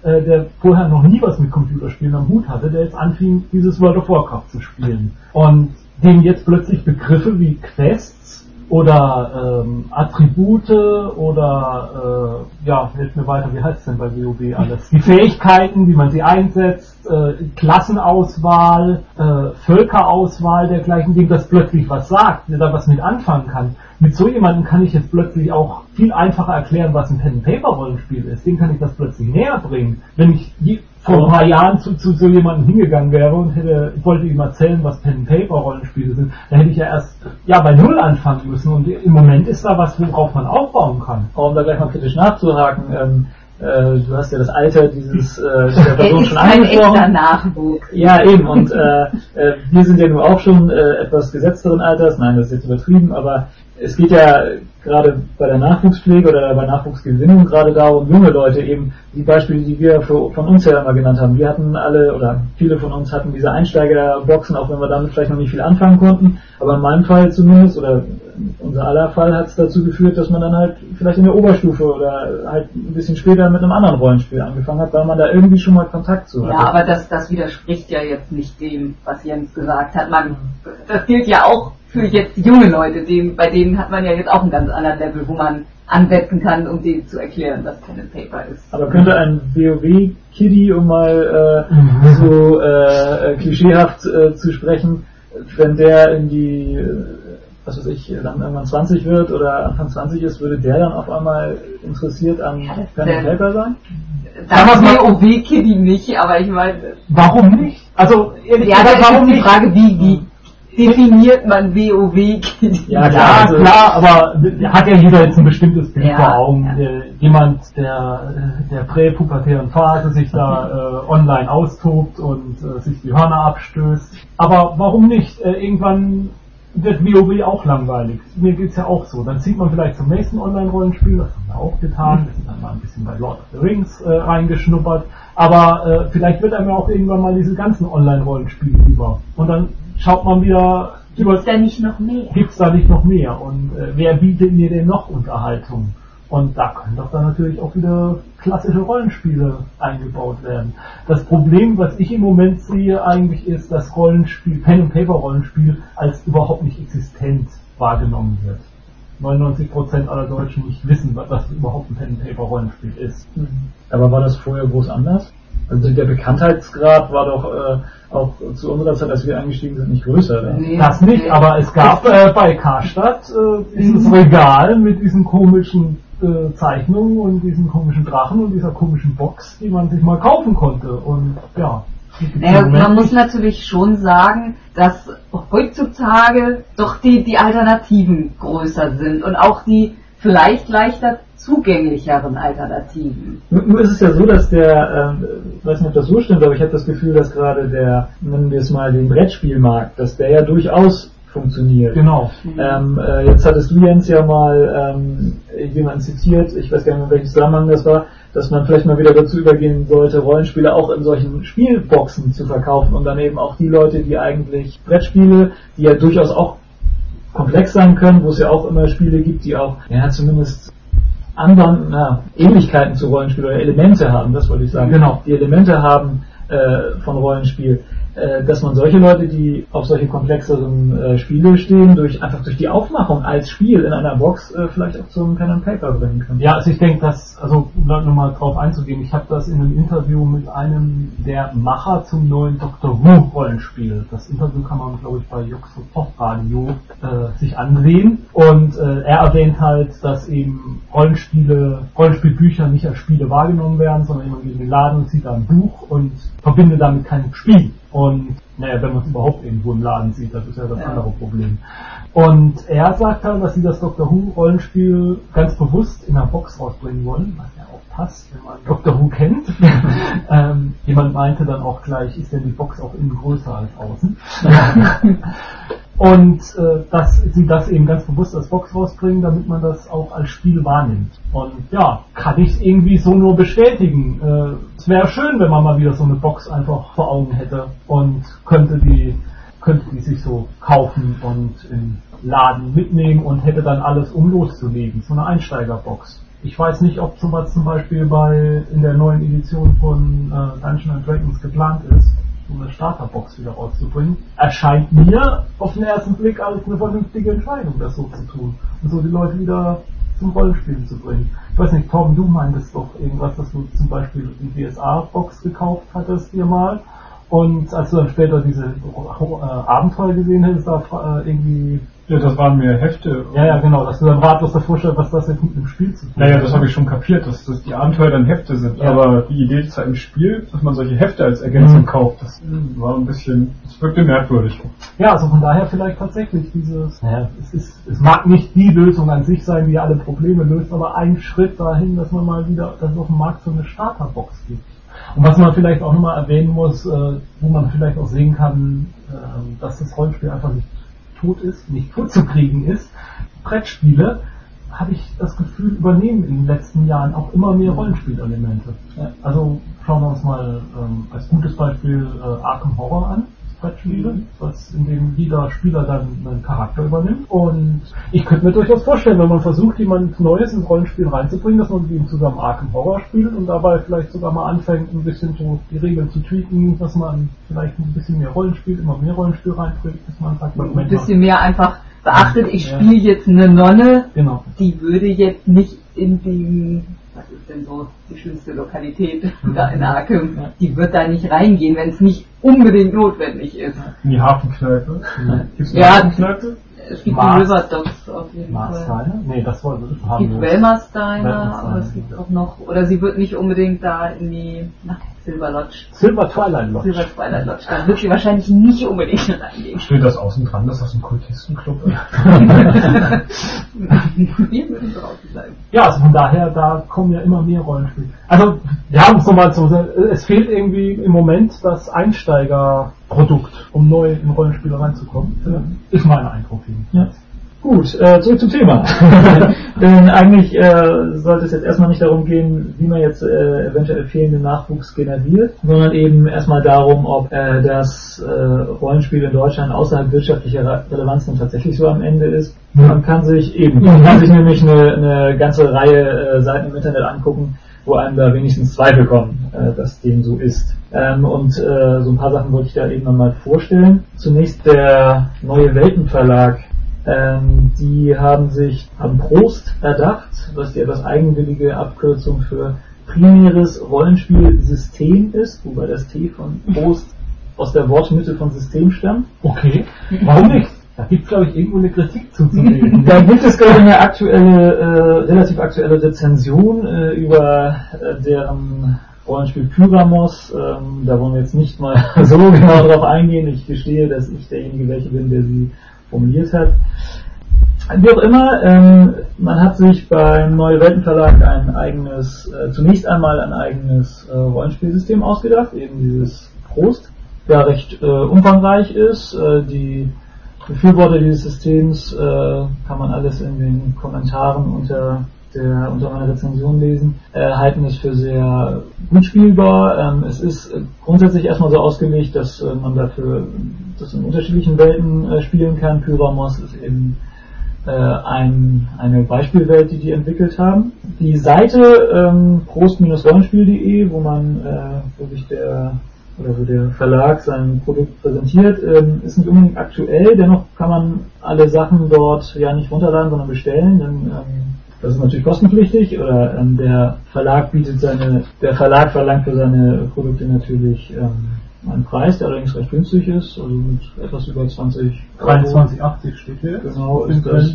äh, der vorher noch nie was mit Computerspielen am Hut hatte, der jetzt anfing, dieses World of Warcraft zu spielen. Und dem jetzt plötzlich Begriffe wie Quests oder ähm, Attribute oder äh, ja, hilft mir weiter, wie heißt es denn bei WoW alles? Die Fähigkeiten, wie man sie einsetzt, äh, Klassenauswahl, äh, Völkerauswahl, dergleichen Ding, das plötzlich was sagt, der da was mit anfangen kann. Mit so jemandem kann ich jetzt plötzlich auch viel einfacher erklären, was ein Pen-Paper-Rollenspiel ist. Den kann ich das plötzlich näher bringen. Wenn ich vor ein paar Jahren zu, zu so jemandem hingegangen wäre und hätte, wollte ihm erzählen, was Pen Paper Rollenspiele sind, dann hätte ich ja erst ja bei Null anfangen müssen und im Moment ist da was, worauf man aufbauen kann. Um da gleich mal kritisch nachzuhaken, ähm, äh, du hast ja das Alter dieses äh, der Person schon angesprochen. Nachwuchs. Ja, eben, und äh, äh, wir sind ja nun auch schon äh, etwas gesetzteren Alters, nein, das ist jetzt übertrieben, aber es geht ja gerade bei der Nachwuchspflege oder bei Nachwuchsgewinnung gerade darum, junge Leute eben, die Beispiele, die wir für, von uns ja immer genannt haben. Wir hatten alle oder viele von uns hatten diese Einsteigerboxen, auch wenn wir damit vielleicht noch nicht viel anfangen konnten. Aber in meinem Fall zumindest oder unser aller Fall hat es dazu geführt, dass man dann halt vielleicht in der Oberstufe oder halt ein bisschen später mit einem anderen Rollenspiel angefangen hat, weil man da irgendwie schon mal Kontakt zu hatte. Ja, aber das, das widerspricht ja jetzt nicht dem, was Jens gesagt hat. Man, das gilt ja auch für jetzt junge Leute, dem, bei denen hat man ja jetzt auch einen ganz anderen Level, wo man ansetzen kann, um denen zu erklären, was Pen and Paper ist. Aber könnte ein WoW-Kiddie, um mal äh, so äh, klischeehaft äh, zu sprechen, wenn der in die, äh, was weiß ich, dann irgendwann 20 wird oder Anfang 20 ist, würde der dann auf einmal interessiert an ja, Pen and Paper sein? Das WoW-Kiddie nicht, aber ich meine... Warum nicht? Also, ehrlich ja, gesagt, warum die Frage, wie, wie definiert man WoW? Ja, klar, also klar, aber hat ja jeder jetzt ein bestimmtes Bild ja, vor Augen. Ja. Äh, jemand, der der präpubertären Phase sich da äh, online austobt und äh, sich die Hörner abstößt. Aber warum nicht? Äh, irgendwann wird WoW auch langweilig. Mir geht's ja auch so. Dann zieht man vielleicht zum nächsten Online-Rollenspiel, das haben wir auch getan. Wir sind dann mal ein bisschen bei Lord of the Rings äh, reingeschnuppert. Aber äh, vielleicht wird einem ja auch irgendwann mal diese ganzen Online-Rollenspiele über. Und dann schaut man wieder Gibt's da nicht noch mehr? Gibt's da nicht noch mehr? Und äh, wer bietet mir denn noch Unterhaltung? Und da können doch dann natürlich auch wieder klassische Rollenspiele eingebaut werden. Das Problem, was ich im Moment sehe, eigentlich ist, dass Rollenspiel, Pen and Paper Rollenspiel als überhaupt nicht existent wahrgenommen wird. 99% aller Deutschen nicht wissen, was überhaupt ein Pen and Paper Rollenspiel ist. Aber war das vorher groß anders? Also der Bekanntheitsgrad war doch äh, auch zu unserer Zeit, als wir eingestiegen sind, nicht größer. Nee, das nicht, aber es gab äh, bei Karstadt äh, dieses mhm. Regal mit diesen komischen äh, Zeichnungen und diesen komischen Drachen und dieser komischen Box, die man sich mal kaufen konnte. Und ja. Naja, man muss natürlich schon sagen, dass heutzutage doch die, die Alternativen größer sind und auch die vielleicht leichter zugänglicheren Alternativen. Nur ist es ja so, dass der, ähm, ich weiß nicht, ob das so stimmt, aber ich habe das Gefühl, dass gerade der, nennen wir es mal den Brettspielmarkt, dass der ja durchaus funktioniert. Genau. Ähm, äh, jetzt hattest du Jens ja mal ähm, jemanden zitiert, ich weiß gar nicht mehr, in welchem Zusammenhang das war, dass man vielleicht mal wieder dazu übergehen sollte, Rollenspiele auch in solchen Spielboxen zu verkaufen und dann eben auch die Leute, die eigentlich Brettspiele, die ja durchaus auch komplex sein können, wo es ja auch immer Spiele gibt, die auch ja zumindest anderen na, Ähnlichkeiten zu Rollenspiel oder Elemente haben, das wollte ich sagen. Genau. Die Elemente haben äh, von Rollenspiel dass man solche Leute, die auf solche komplexeren äh, Spiele stehen, durch einfach durch die Aufmachung als Spiel in einer Box äh, vielleicht auch zum Pen and Paper bringen kann. Ja, also ich denke, dass, also um nochmal drauf einzugehen, ich habe das in einem Interview mit einem der Macher zum neuen Doctor Who Rollenspiel. Das Interview kann man, glaube ich, bei Jux Pop Radio äh, sich ansehen. Und äh, er erwähnt halt, dass eben Rollenspiele, Rollenspielbücher nicht als Spiele wahrgenommen werden, sondern jemand geht in den Laden und sieht da ein Buch und verbindet damit kein Spiel. Und naja, wenn man es überhaupt irgendwo im Laden sieht, das ist ja das ja. andere Problem. Und er sagt dann, dass sie das Doctor Who Rollenspiel ganz bewusst in einer Box rausbringen wollen, was ja auch passt, wenn man Doctor Who kennt. ähm, jemand meinte dann auch gleich, ist denn die Box auch innen größer als außen? Und äh, dass sie das eben ganz bewusst als Box rausbringen, damit man das auch als Spiel wahrnimmt. Und ja, kann ich irgendwie so nur bestätigen. Äh, es wäre schön, wenn man mal wieder so eine Box einfach vor Augen hätte und könnte die könnte die sich so kaufen und im Laden mitnehmen und hätte dann alles um loszulegen. So eine Einsteigerbox. Ich weiß nicht, ob sowas zum Beispiel bei in der neuen Edition von äh, Dungeons Dragons geplant ist um eine Starterbox wieder rauszubringen, erscheint mir auf den ersten Blick als eine vernünftige Entscheidung, das so zu tun. Und so die Leute wieder zum Rollenspielen zu bringen. Ich weiß nicht, Torben, du meintest doch irgendwas, dass du zum Beispiel die DSA-Box gekauft hattest hier mal. Und als du dann später diese äh, Abenteuer gesehen hättest, da äh, irgendwie ja, das waren mehr Hefte. Ja, ja, genau, dass du dann ratlos davor stellst, was das jetzt mit dem Spiel zu tun hat. Naja, das habe ich schon kapiert, dass, dass die Abenteuer dann Hefte sind. Ja. Aber die Idee zwar im Spiel, dass man solche Hefte als Ergänzung mhm. kauft, das war ein bisschen, das wirkte merkwürdig. Ja, also von daher vielleicht tatsächlich dieses, naja, es ist, es mag nicht die Lösung an sich sein, die alle Probleme löst, aber ein Schritt dahin, dass man mal wieder, dass es auf dem Markt so eine Starterbox gibt. Und was man vielleicht auch nochmal erwähnen muss, äh, wo man vielleicht auch sehen kann, äh, dass das Rollenspiel einfach nicht tot ist, nicht tot zu kriegen ist. Brettspiele habe ich das Gefühl, übernehmen in den letzten Jahren auch immer mehr Rollenspielelemente. Also schauen wir uns mal ähm, als gutes Beispiel äh, Arkham Horror an. Brettspiele, was in dem jeder Spieler dann einen Charakter übernimmt. Und ich könnte mir durchaus vorstellen, wenn man versucht, jemand Neues ins Rollenspiel reinzubringen, dass man mit ihm zusammen Arkham Horror spielt und dabei vielleicht sogar mal anfängt, ein bisschen so die Regeln zu tweaken, dass man vielleicht ein bisschen mehr Rollenspiel, immer mehr Rollenspiel reinbringt, dass man sagt, ein bisschen mehr einfach beachtet, ich spiele jetzt eine Nonne, genau. die würde jetzt nicht in dem was ist denn so die schönste Lokalität da in Arkham? Ja. Die wird da nicht reingehen, wenn es nicht unbedingt notwendig ist. In die Hafenkneipe? Gibt es eine ja, Hafenkneipe? Es gibt Mars, River Dogs auf jeden Mars Fall. Diner? Nee, das wollte ich haben. Es gibt Wellmars Diner, aber es gibt auch noch, oder sie wird nicht unbedingt da in die, nach Silver Lodge. Silver Twilight Lodge. Silver Twilight Lodge. Da wird sie wahrscheinlich nicht unbedingt reingehen. Steht das außen dran, dass das ein Kultistenclub ist? wir müssen draußen bleiben. Ja, also von daher, da kommen ja immer mehr Rollenspiele. Also, wir haben es nochmal so, es fehlt irgendwie im Moment das Einsteigerprodukt, um neu in Rollenspiele reinzukommen. Ja. Ist mein Eindruck jedenfalls. Ja. Gut, äh, zurück zum Thema. Denn eigentlich äh, sollte es jetzt erstmal nicht darum gehen, wie man jetzt äh, eventuell fehlenden Nachwuchs generiert, sondern eben erstmal darum, ob äh, das äh, Rollenspiel in Deutschland außerhalb wirtschaftlicher Relevanz nun tatsächlich so am Ende ist. Man kann sich eben, man kann sich nämlich eine, eine ganze Reihe äh, Seiten im Internet angucken, wo einem da wenigstens Zweifel kommen, äh, dass dem so ist. Ähm, und äh, so ein paar Sachen wollte ich da eben nochmal vorstellen. Zunächst der neue Weltenverlag ähm, die haben sich am Prost erdacht, was die etwas eigenwillige Abkürzung für primäres Rollenspielsystem ist, wobei das T von Prost aus der Wortmitte von System stammt. Okay, warum nicht? Da gibt es, glaube ich, irgendwo eine Kritik zu da gibt es, glaube ich, eine aktuelle, äh, relativ aktuelle Rezension äh, über äh, deren Rollenspiel Pyramos. Ähm, da wollen wir jetzt nicht mal so genau drauf eingehen. Ich gestehe, dass ich derjenige welche bin, der sie formuliert hat. Wie auch immer, ähm, man hat sich beim Neue Welten Verlag ein eigenes, äh, zunächst einmal ein eigenes äh, Rollenspielsystem ausgedacht, eben dieses Prost, der recht äh, umfangreich ist. Äh, die Befürworter dieses Systems äh, kann man alles in den Kommentaren unter der unter meiner Rezension lesen, äh, halten es für sehr gut spielbar. Ähm, es ist grundsätzlich erstmal so ausgelegt, dass äh, man dafür das in unterschiedlichen Welten äh, spielen kann. Pyramos ist eben äh, ein, eine Beispielwelt, die die entwickelt haben. Die Seite ähm, prost-rollenspiel.de, wo man, äh, wo sich der oder wo der Verlag sein Produkt präsentiert, ähm, ist nicht unbedingt aktuell, dennoch kann man alle Sachen dort ja nicht runterladen, sondern bestellen, denn ähm, das ist natürlich kostenpflichtig oder ähm, der Verlag bietet seine, der Verlag verlangt für seine Produkte natürlich ähm, einen Preis, der allerdings recht günstig ist, also mit etwas über 20 23,80 steht hier. Genau, ist das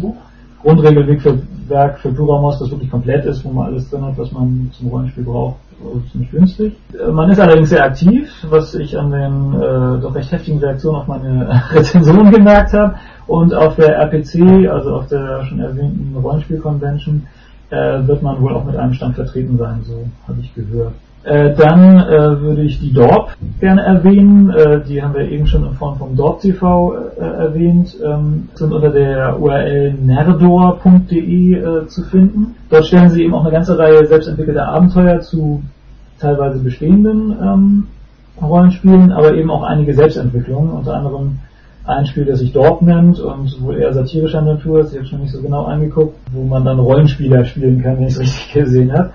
Grundregelwerk für, Werk für Pluramos, das wirklich komplett ist, wo man alles drin hat, was man zum Rollenspiel braucht, also ziemlich günstig. Äh, man ist allerdings sehr aktiv, was ich an den äh, doch recht heftigen Reaktionen auf meine Rezension gemerkt habe. Und auf der RPC, also auf der schon erwähnten Rollenspiel-Convention, äh, wird man wohl auch mit einem Stand vertreten sein, so habe ich gehört. Äh, dann äh, würde ich die Dorp gerne erwähnen. Äh, die haben wir eben schon in Form vom Dorp TV äh, erwähnt. Ähm, sind unter der URL nerdor.de äh, zu finden. Dort stellen sie eben auch eine ganze Reihe selbstentwickelter Abenteuer zu teilweise bestehenden ähm, Rollenspielen, aber eben auch einige Selbstentwicklungen, unter anderem ein Spiel, das sich Dorp nennt und wohl eher satirischer Natur ist, ich habe schon nicht so genau angeguckt, wo man dann Rollenspieler spielen kann, wenn ich es richtig gesehen habe.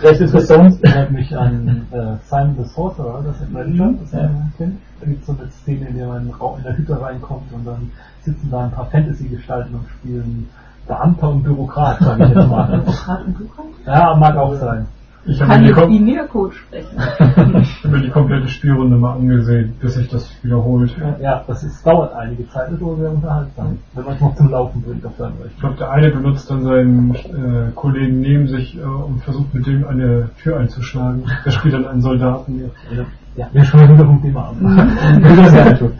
Recht interessant. Erinnert mich an äh, Simon the Sorcerer, das Adventure, das ja. kennt. Da gibt es so eine Szene, in der man in der Hütte reinkommt und dann sitzen da ein paar Fantasy-Gestalten und spielen Beamter und Bürokrat, sage ich jetzt mal. Bürokrat und Bürokrat? Ja, mag auch sein. Ich kann jetzt die Niedercode sprechen. ich habe mir die komplette Spielrunde mal angesehen, bis sich das wiederholt. Ja, das ist, dauert einige Zeit, das ist sehr unterhaltsam, wenn man es noch zum Laufen bringt auf seinem Ich glaube, der eine benutzt dann seinen äh, Kollegen neben sich äh, und versucht mit dem eine Tür einzuschlagen. Der spielt dann einen Soldaten. Ja. Ja, wir schauen wieder vom Thema ab.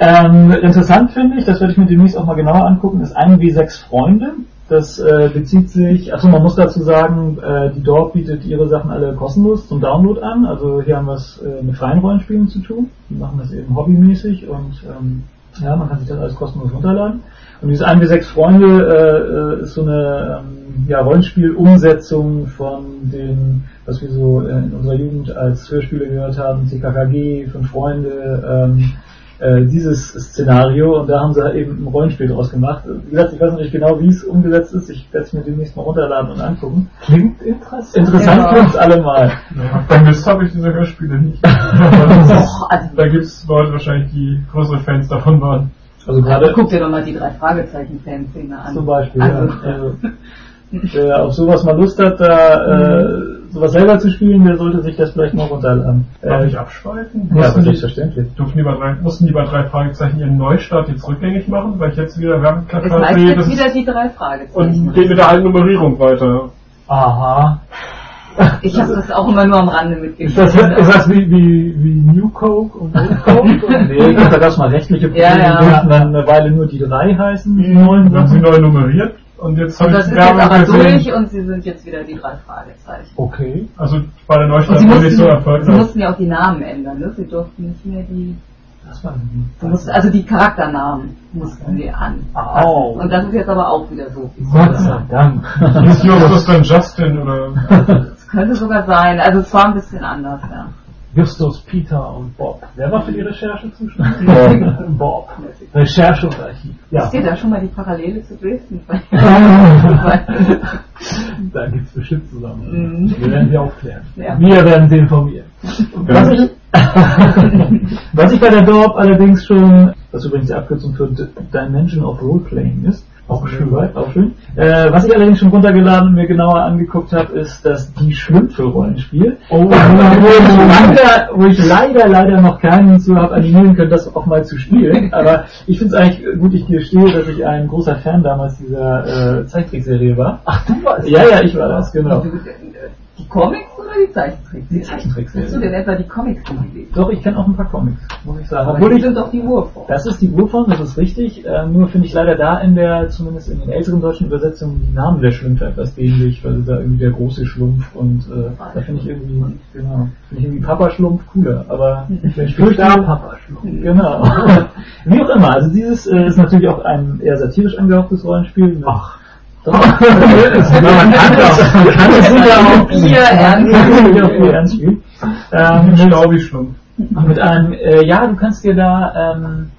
ähm, interessant finde ich, das werde ich mir demnächst auch mal genauer angucken, ist ein wie sechs Freunde. Das äh, bezieht sich, also man muss dazu sagen, äh, die Dorp bietet ihre Sachen alle kostenlos zum Download an. Also hier haben wir es äh, mit freien Rollenspielen zu tun. Die machen das eben hobbymäßig und ähm, ja, man kann sich das alles kostenlos runterladen. Und diese 1 bis 6 Freunde äh, äh, ist so eine ähm, ja, Rollenspiel-Umsetzung von den, was wir so äh, in unserer Jugend als Hörspiele gehört haben, TKKG, Fünf Freunde, ähm, äh, dieses Szenario und da haben sie halt eben ein Rollenspiel draus gemacht. Wie gesagt, ich weiß noch nicht genau, wie es umgesetzt ist. Ich werde es mir demnächst mal runterladen und angucken. Klingt interessant. Interessant Ja. klingt's allemal. Ja, vermisst habe ich diese Hörspiele nicht. Doch, also da gibt es Leute wahrscheinlich, die größere Fans davon waren. Also gerade guck dir doch mal die drei Fragezeichen-Fanszene an. zum Beispiel, Also, ja. Also, wer auf sowas mal Lust hat, da äh, sowas selber zu spielen, der sollte sich das vielleicht mal runterladen. Darf Äh, ich abschweifen? ja, Mussten aber die, selbstverständlich. durften die bei drei, mussten die bei drei Fragezeichen ihren Neustart jetzt rückgängig machen, weil ich jetzt wieder Werbeplakat sehe jetzt wieder die drei Fragezeichen. und geht mit der alten Nummerierung weiter. Aha. Ich habe das auch immer nur am Rande Ist das, mitgekriegt. ist das wie, wie, wie New Coke und Old Coke? Nee, ich glaub, da gab es mal rechtliche Probleme, Ja, ja. dann eine Weile nur die drei heißen, die Mhm. neuen Dann haben sie neu nummeriert und jetzt habe ich das ist Werbung jetzt aber gesehen. durch und sie sind jetzt wieder die drei Fragezeichen. Okay. Also bei der sie war nicht so sie erfolgreich. mussten ja auch die Namen ändern, ne? Sie durften nicht mehr die, Das war sie mussten, also die Charakternamen mussten sie an. Au. Und das ist jetzt aber auch wieder so. Gott sei Dank. Ist Justus dann Justin oder Das könnte sogar sein. Also es war ein bisschen anders, ja. Justus, Peter und Bob. Wer war für die Recherche zuständig? Bob. Bob. Recherche und Archiv. Ja. Ist dir da schon mal die Parallele zu Dresden? da gibt es bestimmt zusammen. Mhm. Wir werden sie aufklären. Ja. Wir werden sie informieren. Was ich, was ich bei der Dorp allerdings schon, was übrigens die Abkürzung für Dimension of Roleplaying ist, auch schön weit, auch schön. Äh, was ich allerdings schon runtergeladen und mir genauer angeguckt habe, ist das Die Schlümpfe-Rollenspiel. Oh, wo, ich leider, wo ich leider, leider noch keinen zu habe animieren können, das auch mal zu spielen. Aber ich finde es eigentlich gut, ich gestehe, dass ich ein großer Fan damals dieser äh, Zeichentrickserie war. Ach, du warst Ja, ja, ich war das, genau. Die Comics oder die Zeichentricks? Die Zeichentrickserie. Hast du denn etwa die Comics gelesen? Doch, ich kenne auch ein paar Comics, muss ich sagen. Aber Obwohl die sind doch die Urform. Das ist die Urform, das ist richtig. Äh, nur finde ich leider da in der, zumindest in den älteren deutschen Übersetzungen, die Namen der Schlümpfe etwas dämlich, weil da irgendwie der große Schlumpf und äh, da finde ich irgendwie, genau, finde ich irgendwie Papa Schlumpf cooler. Aber der fürchte- Papa Genau. Wie auch immer, also dieses äh, ist natürlich auch ein eher satirisch angehauchtes Rollenspiel. Ach. Doch. man kann das, man kann es sicher auch Bier ernst. Spielen. Ähm, mit, Staubig-Schlumpf. mit einem, äh, ja, du kannst dir da, ähm,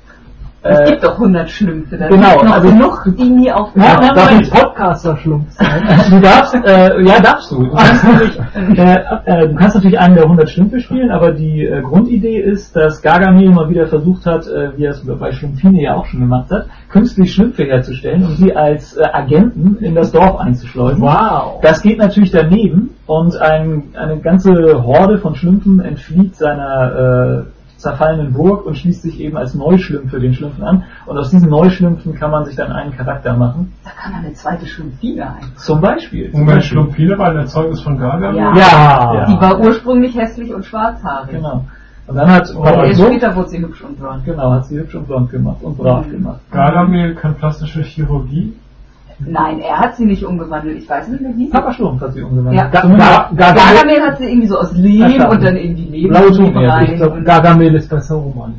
Es äh, gibt doch 100 Schlümpfe. Da Genau, noch also- genug, die nie aufgehört Ja. Darf ich Podcaster-Schlumpf sein? Du darfst, äh, ja, darfst du. Du kannst, nämlich, äh, äh, du kannst natürlich einen der 100 Schlümpfe spielen, aber die äh, Grundidee ist, dass Gargamel mal wieder versucht hat, äh, wie er es bei Schlumpfine ja auch schon gemacht hat, künstlich Schlümpfe herzustellen und sie als Agenten in das Dorf einzuschleusen. Wow. Das geht natürlich daneben und ein, eine ganze Horde von Schlümpfen entflieht seiner äh, zerfallenen Burg und schließt sich eben als Neuschlümpfe den Schlümpfen an. Und aus diesen Neuschlümpfen kann man sich dann einen Charakter machen. Da kann man eine zweite Schlumpfine ein. Zum Beispiel. Moment. Schlumpfine war ein Erzeugnis von Gargamel? Ja. Ja. Ja. Die war ursprünglich hässlich und schwarzhaarig. Genau. Und dann hat Oh, Schlumpf, später wurde sie hübsch und blond. genau, hat sie hübsch und blond gemacht und brav Mhm. gemacht. Gargamel kann plastische Chirurgie. Nein, er hat sie nicht umgewandelt. Ich weiß nicht mehr, wie sie. Papa Schlumpf hat sie umgewandelt. Ja. Ga- Ga- Gargamel, hat sie irgendwie so aus Lehm und dann irgendwie Leben rein. ich glaube, Gargamel ist bei Saruman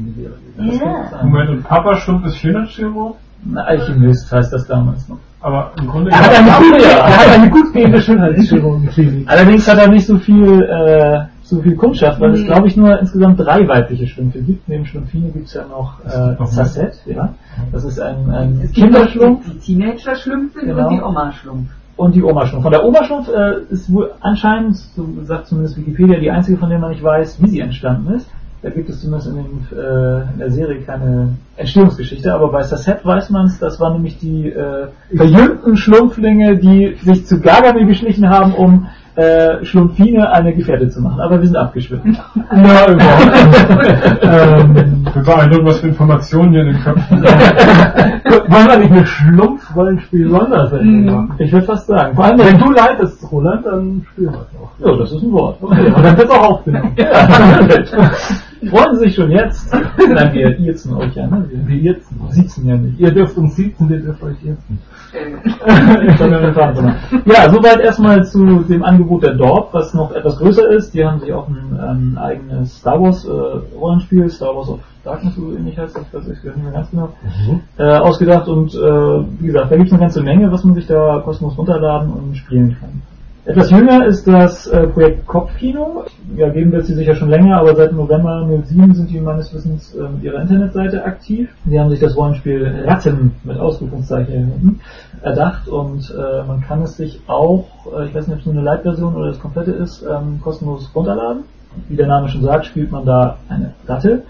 kann Ja. Moment, und Papa Schlumpf ist Chirurg? Ein Alchemist heißt das damals noch. Aber im Grunde Er hat eine, gute, er hat eine gut gehende Schönheitschirurgenklinik. Allerdings hat er nicht so viel, äh, so viel Kundschaft, weil es Nee. glaube ich nur insgesamt drei weibliche Schlümpfe gibt. Neben Schlumpfine gibt es ja noch äh, noch Zasset, ja. Das ist ein, ein Es gibt noch Kinderschlumpf die Teenager-Schlumpfin Genau. und die Oma-Schlumpf. und die Oma-Schlumpf. Von der Oma-Schlumpf äh, ist wohl anscheinend, so sagt zumindest Wikipedia, die einzige, von der man nicht weiß, wie sie entstanden ist. Da gibt es zumindest in, den, äh, in der Serie keine Entstehungsgeschichte, aber bei Sasset weiß man es, das waren nämlich die äh, verjüngten Schlumpflinge, die sich zu Gargamel geschlichen haben, um äh, Schlumpfine eine Gefährte zu machen. Aber wir sind abgeschwiffen. Na, überhaupt. ähm, Ich bin beeindruckt, was für Informationen hier in den Köpfen wollen wir nicht eine Schlumpf-Rollenspiel-Sondersendung Mhm. machen? Ich würde fast sagen. Vor allem, wenn du leitest, Roland, dann spielen wir es auch. Ja, das ist ein Wort. Okay, und dann wird es auch aufgenommen. Freuen Sie sich schon jetzt? Nein, wir irzen euch ja, ne? Wir Wie jetzt? sitzen ja nicht. Ihr dürft uns sitzen, wir dürft euch. Äh, fahren sondern- ja, soweit erstmal zu dem Angebot der Dorp, was noch etwas größer ist. Die haben sich auch ein, ein eigenes Star Wars äh, Rollenspiel, Star Wars of Darkness so ähnlich heißt, ich weiß nicht mehr ganz genau, mhm. äh, ausgedacht und äh, wie gesagt, da gibt es eine ganze Menge, was man sich da kostenlos runterladen und spielen kann. Etwas jünger ist das äh, Projekt Kopfkino. Ja, geben wird sie sicher schon länger, aber seit November 07 sind die meines Wissens äh, mit ihrer Internetseite aktiv. Sie haben sich das Rollenspiel Ratten mit Ausrufungszeichen erdacht und äh, man kann es sich auch, äh, ich weiß nicht, ob es nur eine Light-Version oder das komplette ist, ähm, kostenlos runterladen. Wie der Name schon sagt, spielt man da eine Ratte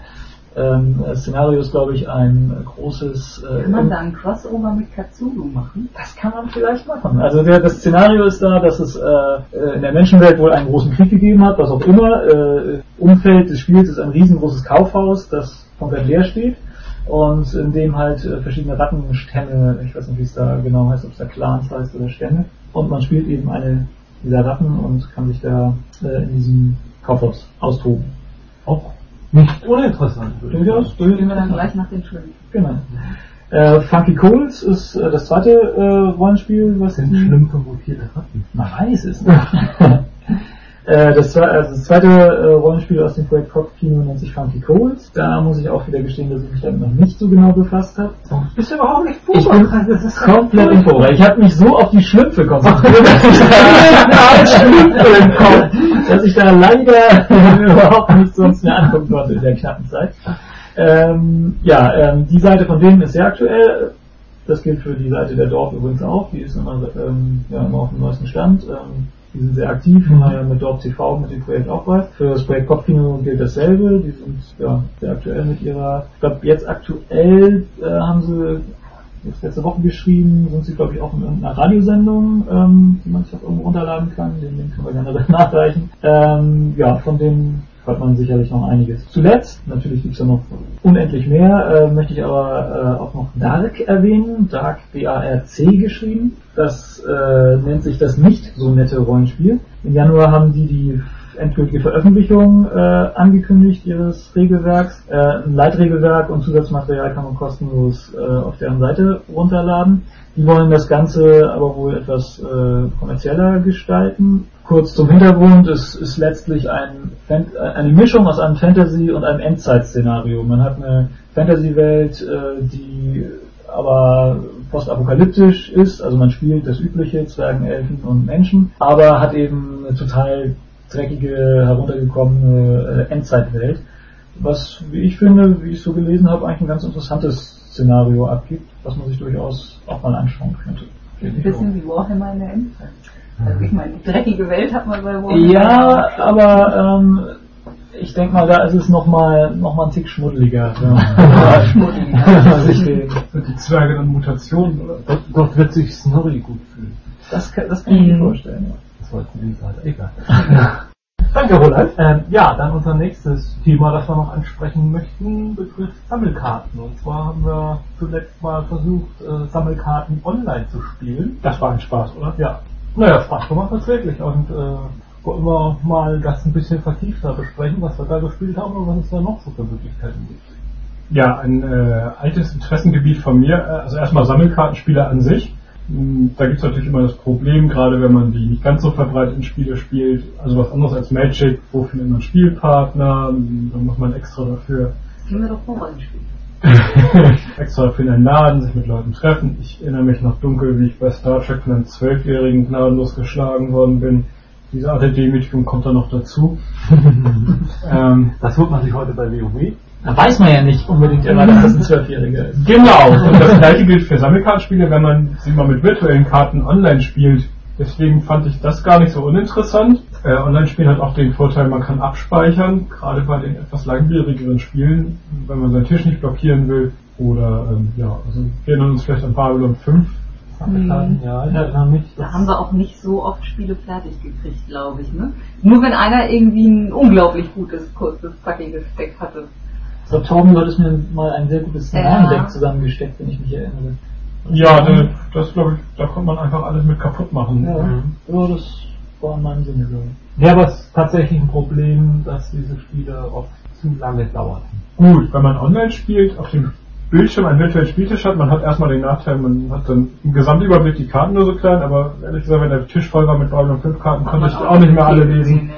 ähm, Szenario ist, glaube ich, ein großes. Äh, kann man da ein Crossover mit Katsulu machen? Das kann man vielleicht machen. Also der, das Szenario ist da, dass es äh, in der Menschenwelt wohl einen großen Krieg gegeben hat, was auch immer. Äh, Umfeld des Spiels ist ein riesengroßes Kaufhaus, das komplett leer steht und in dem halt äh, verschiedene Rattenstämme, ich weiß nicht, wie es da genau heißt, ob es da Clans heißt oder Stämme, und man spielt eben eine dieser Ratten und kann sich da äh, in diesem Kaufhaus austoben. Auch nicht uninteressant. Durchaus. Gehen wir dann gleich nach den Schwimmen. Genau. Äh, Funky Coles ist äh, das zweite äh, Rollenspiel, was sind schlimm vermutierte Ratten. Man weiß es nicht. Äh, das, also das, zweite äh, Rollenspiel aus dem Projekt Kopfkino nennt sich Funky Coles. Da muss ich auch wieder gestehen, dass ich mich damit noch nicht so genau befasst habe. Oh, bist du überhaupt nicht Ich bin das ist komplett im Vorbereitet. Ich habe mich so auf die Schlümpfe konzentriert, dass ich da leider überhaupt nichts sonst mehr angucken konnte in der knappen Zeit. Ähm, ja, ähm, die Seite von denen ist sehr aktuell. Das gilt für die Seite der Dorf übrigens auch. Die ist immer, ähm, ja, immer auf dem neuesten Stand. Ähm, die sind sehr aktiv, mhm. äh, mit Dorp TV, mit dem Projekt auch was. Für das Projekt Kopfkino gilt dasselbe. Die sind ja sehr aktuell mit ihrer, ich glaube jetzt aktuell äh, haben sie jetzt letzte Woche geschrieben, sind sie glaube ich auch in irgendeiner Radiosendung, ähm, die man sich auch irgendwo runterladen kann. Den Link können wir gerne nachreichen. Ähm, ja, von dem hört man sicherlich noch einiges. Zuletzt, natürlich gibt es ja noch unendlich mehr, äh, möchte ich aber äh, auch noch Dark erwähnen. Dark, D-A-R-C geschrieben. Das äh, nennt sich das nicht so nette Rollenspiel. Im Januar haben die die endgültige Veröffentlichung äh, angekündigt ihres Regelwerks. Äh, ein Leitregelwerk und Zusatzmaterial kann man kostenlos äh, auf deren Seite runterladen. Die wollen das Ganze aber wohl etwas äh, kommerzieller gestalten. Kurz zum Hintergrund, es ist letztlich ein, eine Mischung aus einem Fantasy- und einem Endzeit-Szenario. Man hat eine Fantasy-Welt, äh, die aber postapokalyptisch ist, also man spielt das übliche, Zwergen, Elfen und Menschen, aber hat eben eine total dreckige, heruntergekommene äh, Endzeitwelt, was, wie ich finde, wie ich so gelesen habe, eigentlich ein ganz interessantes Szenario abgibt, was man sich durchaus auch mal anschauen könnte. Ein bisschen wie Warhammer in der Endzeit. Also ich meine, die dreckige Welt hat man bei Warhammer. Ja, aber ähm, ich denke mal, da ist es nochmal noch mal ein Tick schmuddeliger. Ja. schmuddeliger. die Zwerge dann Mutationen, oder? Dort, dort wird sich Snorri gut fühlen. Das kann, das kann ich mir mhm. vorstellen, ja. Das war jetzt die Seite, egal. Danke, Roland. Ähm, ja, dann unser nächstes Thema, das wir noch ansprechen möchten, betrifft Sammelkarten. Und zwar haben wir zuletzt mal versucht, äh, Sammelkarten online zu spielen. Das war ein Spaß, oder? Ja. Naja, Spaß gemacht das wirklich. Und äh, wollen wir mal das ein bisschen vertiefter besprechen, was wir da gespielt haben und was es da noch so für Möglichkeiten gibt. Ja, ein äh, altes Interessengebiet von mir, äh, also erstmal Sammelkartenspiele an sich. Da gibt es natürlich immer das Problem, gerade wenn man die nicht ganz so verbreiteten Spiele spielt, also was anderes als Magic, wo findet man Spielpartner, da muss man extra dafür. Können wir doch Rollenspiel. extra dafür in einen Laden, sich mit Leuten treffen. Ich erinnere mich noch dunkel, wie ich bei Star Trek von einem Zwölfjährigen gnadenlos geschlagen worden bin. Diese Art der Demütigung kommt da noch dazu. ähm, das holt man sich heute bei WoW. Da weiß man ja nicht unbedingt immer, dass das ein Zwölfjähriger ist. Genau. Und das gleiche gilt für Sammelkartenspiele, wenn man sie mal mit virtuellen Karten online spielt. Deswegen fand ich das gar nicht so uninteressant. Äh, Online-Spielen hat auch den Vorteil, man kann abspeichern, gerade bei den etwas langwierigeren Spielen, wenn man seinen Tisch nicht blockieren will. Oder, ähm, ja, also wir erinnern uns vielleicht an Babylon 5. Mhm. Ja. Da haben wir auch nicht so oft Spiele fertig gekriegt, glaube ich. Ne? Nur wenn einer irgendwie ein unglaublich gutes, kurzes, zackiges Deck hatte. So, Torben, du hattest mir mal ein sehr gutes Szenarien-Deck ja. zusammengesteckt, wenn ich mich erinnere. Ja, das, das glaube ich, da konnte man einfach alles mit kaputt machen. Ja, mhm. ja das war in meinem Sinne so. Ja, aber es ist tatsächlich ein Problem, dass diese Spiele oft zu lange dauern. Gut, wenn man online spielt, auf dem Bildschirm einen virtuellen Spieltisch hat, man hat erstmal den Nachteil, man hat dann im Gesamtüberblick die Karten nur so klein, aber ehrlich gesagt, wenn der Tisch voll war mit 3 und 5 Karten, konnte ich auch nicht mehr alle lesen.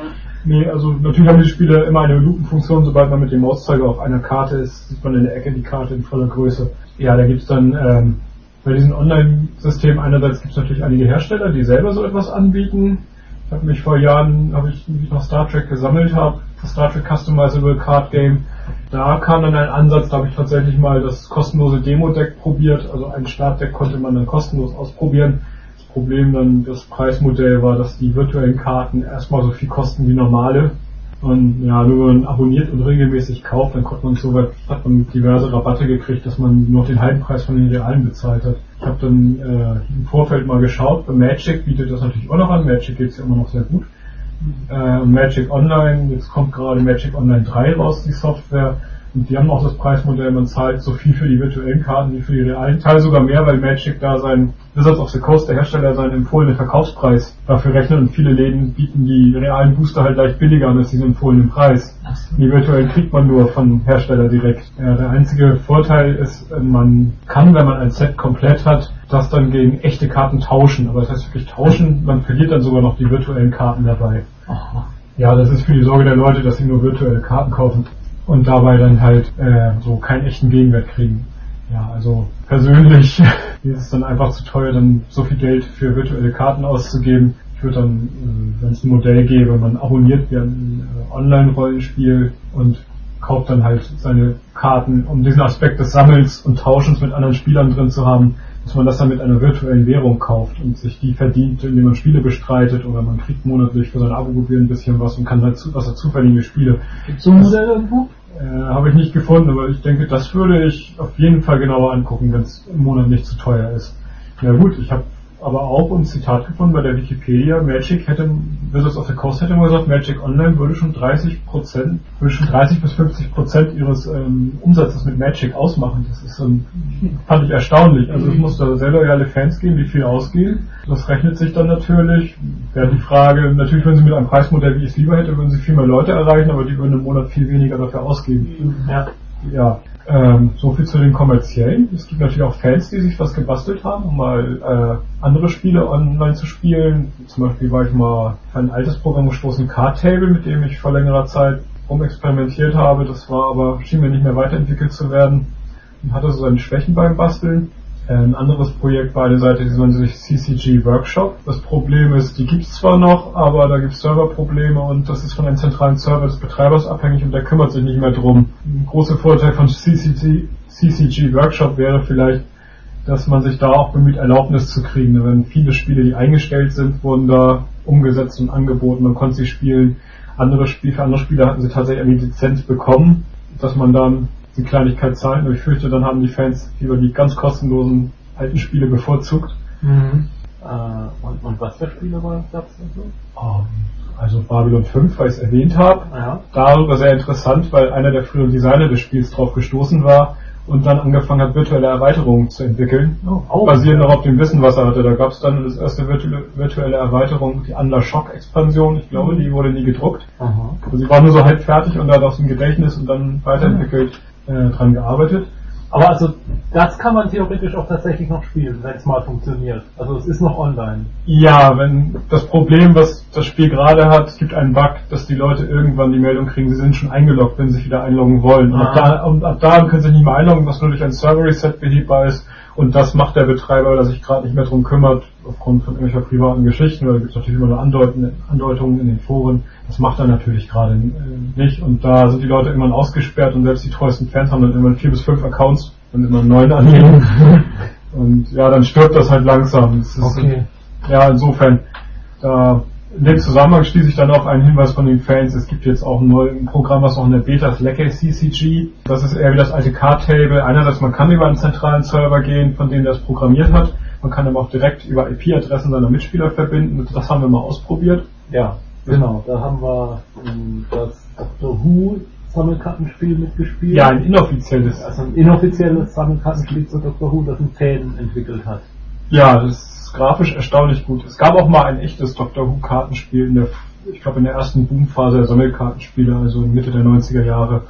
Nee, also natürlich haben die Spiele immer eine Lupenfunktion, sobald man mit dem Mauszeiger auf einer Karte ist, sieht man in der Ecke die Karte in voller Größe. Ja, da gibt's dann ähm, bei diesem Online-System einerseits gibt es natürlich einige Hersteller, die selber so etwas anbieten. Ich habe mich vor Jahren, habe ich noch Star Trek gesammelt habe, das Star Trek Customizable Card Game. Da kam dann ein Ansatz, da habe ich tatsächlich mal das kostenlose Demo-Deck probiert. Also ein Startdeck konnte man dann kostenlos ausprobieren. Problem dann, das Preismodell war, dass die virtuellen Karten erstmal so viel kosten wie normale. Und ja, nur wenn man abonniert und regelmäßig kauft, dann konnte man so weit, hat man diverse Rabatte gekriegt, dass man noch den halben Preis von den realen bezahlt hat. Ich habe dann äh, im Vorfeld mal geschaut, bei Magic bietet das natürlich auch noch an, Magic geht's ja immer noch sehr gut. Äh, Magic Online, jetzt kommt gerade Magic Online 3 raus, die Software. Und die haben auch das Preismodell, man zahlt so viel für die virtuellen Karten wie für die realen, Teil sogar mehr, weil Magic da sein, Wizards of the Coast, der Hersteller, seinen empfohlenen Verkaufspreis dafür rechnet und viele Läden bieten die realen Booster halt leicht billiger an als diesen empfohlenen Preis. Die virtuellen kriegt man nur von Hersteller direkt. Ja, der einzige Vorteil ist, man kann, wenn man ein Set komplett hat, das dann gegen echte Karten tauschen. Aber das heißt wirklich tauschen, man verliert dann sogar noch die virtuellen Karten dabei. Aha. Ja, das ist für die Sorge der Leute, dass sie nur virtuelle Karten kaufen und dabei dann halt äh, so keinen echten Gegenwert kriegen. Ja, also persönlich ist es dann einfach zu teuer, dann so viel Geld für virtuelle Karten auszugeben. Ich würde dann, äh, wenn es ein Modell gäbe, man abonniert ja ein äh, Online-Rollenspiel und kauft dann halt seine Karten, um diesen Aspekt des Sammelns und Tauschens mit anderen Spielern drin zu haben, dass man das dann mit einer virtuellen Währung kauft und sich die verdient, indem man Spiele bestreitet oder man kriegt monatlich für seine Abogebühr ein bisschen was und kann halt was dazu Spiele. Gibt so ein Modell irgendwo? Äh, Habe ich nicht gefunden, aber ich denke, das würde ich auf jeden Fall genauer angucken, wenn es im Monat nicht zu teuer ist. Ja gut, ich habe aber auch ein Zitat gefunden bei der Wikipedia, Magic hätte, Wizards of the Coast hätte mal gesagt, Magic Online würde schon 30 Prozent, würde schon 30 bis 50 Prozent ihres ähm, Umsatzes mit Magic ausmachen. Das ist ein, fand ich erstaunlich. Also es muss da sehr loyale Fans geben, die viel ausgeben. Das rechnet sich dann natürlich. Wäre die Frage, natürlich wenn sie mit einem Preismodell, wie ich es lieber hätte, würden sie viel mehr Leute erreichen, aber die würden im Monat viel weniger dafür ausgeben. Ja. Ja, ähm, so viel zu den kommerziellen. Es gibt natürlich auch Fans, die sich was gebastelt haben, um mal äh, andere Spiele online zu spielen. Zum Beispiel war ich mal auf ein altes Programm gestoßen, Card Table, mit dem ich vor längerer Zeit rumexperimentiert habe. Das war aber, schien mir nicht mehr weiterentwickelt zu werden und hatte so seine Schwächen beim Basteln. Ein anderes Projekt bei der Seite, die nennt sich CCG Workshop. Das Problem ist, die gibt's zwar noch, aber da gibt's Serverprobleme und das ist von einem zentralen Server des Betreibers abhängig und der kümmert sich nicht mehr drum. Ein großer Vorteil von CCG, CCG Workshop wäre vielleicht, dass man sich da auch bemüht, Erlaubnis zu kriegen. Da werden viele Spiele, die eingestellt sind, wurden da umgesetzt und angeboten. Man konnte sie spielen. Andere Spiele, für andere Spiele hatten sie tatsächlich eine Lizenz bekommen, dass man dann die Kleinigkeit zahlen. Aber ich fürchte, dann haben die Fans lieber die ganz kostenlosen alten Spiele bevorzugt. Mhm. Äh, und, und, was für Spiele waren das so? Um, also Babylon 5, weil ich es erwähnt habe. Ja. Darüber sehr interessant, weil einer der früheren Designer des Spiels drauf gestoßen war und dann angefangen hat, virtuelle Erweiterungen zu entwickeln, oh, oh, basierend auch auf dem Wissen, was er hatte. Da gab es dann das erste virtuelle, virtuelle Erweiterung, die Under Shock Expansion. Ich glaube, die wurde nie gedruckt. Aha. Also sie war nur so halb fertig und da aus dem Gedächtnis und dann weiterentwickelt. Äh, dran gearbeitet. Aber also das kann man theoretisch auch tatsächlich noch spielen, wenn es mal funktioniert. Also es ist noch online. Ja, wenn das Problem, was das Spiel gerade hat, es gibt einen Bug, dass die Leute irgendwann die Meldung kriegen, sie sind schon eingeloggt, wenn sie sich wieder einloggen wollen. Und ab, da, und ab da können sie sich nicht mehr einloggen, was nur durch ein Server Reset behebbar ist. Und das macht der Betreiber, weil er sich gerade nicht mehr drum kümmert, aufgrund von irgendwelcher privaten Geschichten, da gibt es natürlich immer Andeutungen, Andeutungen in den Foren. Das macht er natürlich gerade äh, nicht. Und da sind die Leute irgendwann ausgesperrt und selbst die treuesten Fans haben dann irgendwann vier bis fünf Accounts und immer einen neuen anlegen. und ja, dann stirbt das halt langsam. Das okay. Ja, insofern, da in dem Zusammenhang schließe ich dann auch einen Hinweis von den Fans. Es gibt jetzt auch ein neues Programm, was auch in der Beta ist, Lecker CCG. Das ist eher wie das alte Card-Table. Einerseits, man kann über einen zentralen Server gehen, von dem das programmiert hat. Man kann aber auch direkt über IP-Adressen seiner Mitspieler verbinden. Das haben wir mal ausprobiert. Ja, genau. Da haben wir ähm, das Doctor Who Sammelkartenspiel mitgespielt. Ja, ein inoffizielles. Also ein inoffizielles Sammelkartenspiel zu Doctor Who, das ein Fan entwickelt hat. Ja, das grafisch erstaunlich gut. Es gab auch mal ein echtes Doctor Who Kartenspiel in der, ich glaube in der ersten Boomphase der Sammelkartenspiele, also Mitte der 90er Jahre,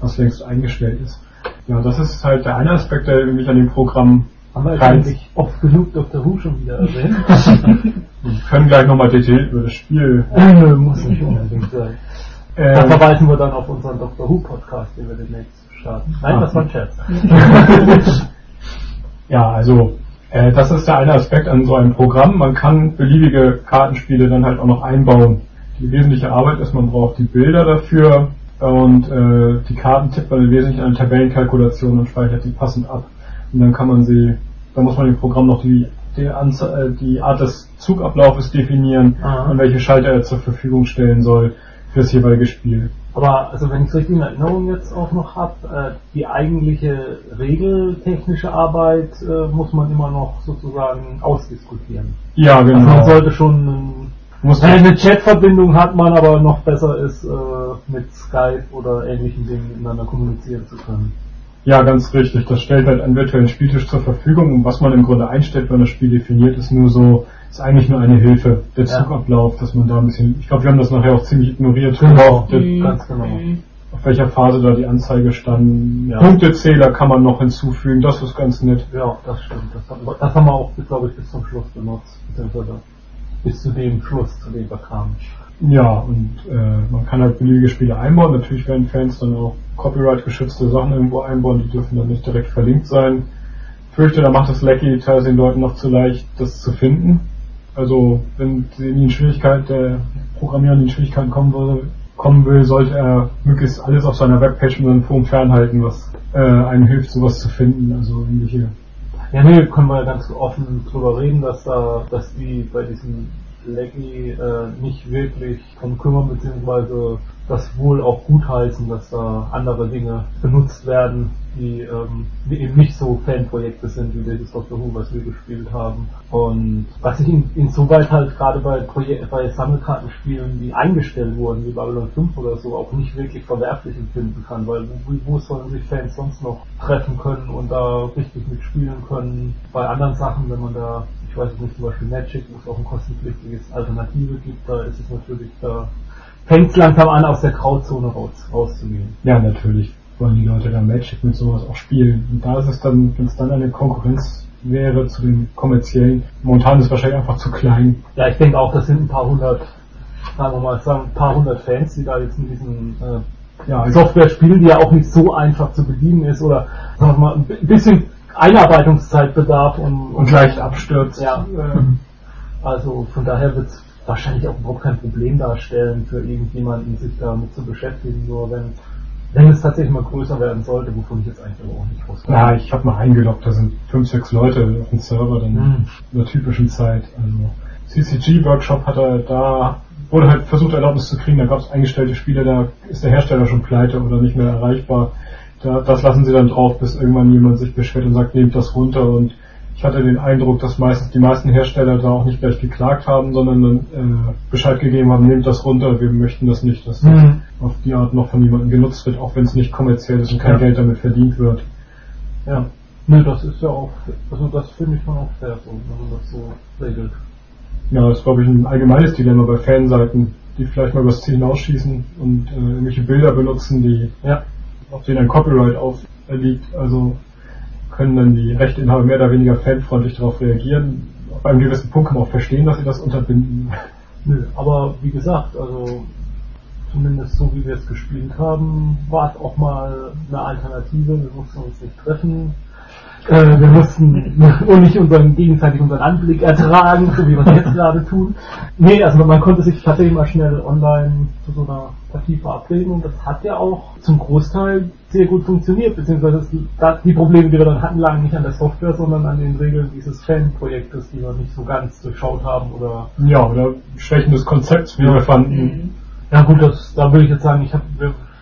was längst eingestellt ist. Ja, das ist halt der eine Aspekt, der mich an dem Programm Haben wir eigentlich oft genug Dr. Who schon wieder erwähnt? wir können gleich nochmal detailliert über das Spiel. Nö, muss nicht unbedingt sein. Ähm, da verweisen wir dann auf unseren Dr. Who Podcast, den wir demnächst starten. Nein, das war ein Scherz. ja, also äh, das ist der eine Aspekt an so einem Programm. Man kann beliebige Kartenspiele dann halt auch noch einbauen. Die wesentliche Arbeit ist, man braucht die Bilder dafür und äh, die Karten tippt man im Wesentlichen eine Tabellenkalkulation und speichert die passend ab. Und dann kann man sie, dann muss man im Programm noch die, die, Anzahl, äh, die Art des Zugablaufes definieren, Aha. an welche Schalter er zur Verfügung stellen soll für das jeweilige Spiel. Aber also wenn ich es richtig in Erinnerung jetzt auch noch habe, äh, die eigentliche regeltechnische Arbeit äh, muss man immer noch sozusagen ausdiskutieren. Ja, genau. Also man sollte schon muss äh, eine Chatverbindung hat man, aber noch besser ist, äh, mit Skype oder ähnlichen Dingen miteinander kommunizieren zu können. Ja, ganz richtig. Das stellt halt einen virtuellen Spieltisch zur Verfügung und was man im Grunde einstellt, wenn das Spiel definiert, ist nur so, ist eigentlich nur eine Hilfe, der Zugablauf, dass man da ein bisschen, ich glaube, wir haben das nachher auch ziemlich ignoriert. Genau, mhm. ganz genau. Auf welcher Phase da die Anzeige stand. Ja. Punktezähler kann man noch hinzufügen, das ist ganz nett. Ja, das stimmt. Das das haben wir auch, glaube ich, bis zum Schluss benutzt. Bis zu dem Schluss, zu dem wir kamen. Ja, und äh, man kann halt beliebige Spiele einbauen. Natürlich werden Fans dann auch Copyright-geschützte Sachen irgendwo einbauen, die dürfen dann nicht direkt verlinkt sein. Ich fürchte, da macht es Lecky teilweise den Leuten noch zu leicht, das zu finden. Also, wenn sie in die Schwierigkeit, der Programmierer in die Schwierigkeiten kommen will, kommen will, sollte er möglichst alles auf seiner Webpage mit seinem Forum fernhalten, was äh, einem hilft, sowas zu finden. Also irgendwelche. Ja, nee, können wir ganz offen drüber reden, dass da, dass die bei diesen Leggy äh, nicht wirklich drum kümmern, beziehungsweise das wohl auch gutheißen, dass da andere Dinge benutzt werden, die, ähm, eben nicht so Fanprojekte sind wie dieses Doctor Who, was wir gespielt haben. Und was ich in, insoweit halt gerade bei, Projek bei Sammelkartenspielen, die eingestellt wurden, wie Babylon 5 oder so, auch nicht wirklich verwerflich empfinden kann, weil wo, wo sollen sich Fans sonst noch treffen können und da richtig mitspielen können? Bei anderen Sachen, wenn man da ich weiß nicht, zum Beispiel Magic, wo es auch ein kostenpflichtiges Alternative gibt, da ist es natürlich, da fängt es langsam an, aus der Grauzone raus, rauszugehen. Ja, natürlich wollen die Leute dann Magic mit sowas auch spielen. Und da ist es dann, wenn es dann eine Konkurrenz wäre zu den kommerziellen, momentan ist es wahrscheinlich einfach zu klein. Ja, ich denke auch, das sind ein paar hundert, sagen wir mal, sagen ein paar hundert Fans, die da jetzt in diesen äh, ja, Software spielen, die ja auch nicht so einfach zu bedienen ist oder sagen wir mal ein bisschen Einarbeitungszeit bedarf und, und leicht abstürzt. Ja, äh, also von daher wird es wahrscheinlich auch überhaupt kein Problem darstellen für irgendjemanden, sich damit zu beschäftigen. Nur wenn wenn es tatsächlich mal größer werden sollte, wovon ich jetzt eigentlich aber auch nicht wusste. Ja, ich habe mal eingeloggt, da sind fünf, sechs Leute auf dem Server dann mhm. in der typischen Zeit. Also CCG-Workshop hat er da, wurde halt versucht Erlaubnis zu kriegen, da gab es eingestellte Spiele, da ist der Hersteller schon pleite oder nicht mehr erreichbar. Da, das lassen sie dann drauf, bis irgendwann jemand sich beschwert und sagt, nehmt das runter. Und ich hatte den Eindruck, dass meistens die meisten Hersteller da auch nicht gleich geklagt haben, sondern dann äh, Bescheid gegeben haben, nehmt das runter, wir möchten das nicht, dass mhm. das auf die Art noch von jemandem genutzt wird, auch wenn es nicht kommerziell ist und kein ja. Geld damit verdient wird. Ja. Nö, das ist ja auch, also das finde ich schon auch fair, so, wenn man das so regelt. Ja, das ist glaube ich ein allgemeines Dilemma bei Fanseiten, die vielleicht mal übers Ziel hinausschießen und äh, irgendwelche Bilder benutzen, die ja auf denen ein Copyright aufliegt. Also können dann die Rechteinhaber mehr oder weniger fanfreundlich darauf reagieren. Auf einem gewissen Punkt kann man auch verstehen, dass sie das unterbinden. Nö, aber wie gesagt, also zumindest so wie wir es gespielt haben, war es auch mal eine Alternative. Wir mussten uns nicht treffen. Äh, wir mussten und nicht unseren gegenseitig unseren Anblick ertragen, so wie wir es jetzt gerade tun. Nee, also man konnte sich tatsächlich mal schnell online zu so einer Partie verabreden und das hat ja auch zum Großteil sehr gut funktioniert, beziehungsweise die Probleme, die wir dann hatten, lagen nicht an der Software, sondern an den Regeln dieses Fanprojektes, die wir nicht so ganz durchschaut haben oder ja oder Schwächen des Konzepts, wie ja. wir fanden. Ja gut, das, da würde ich jetzt sagen, ich habe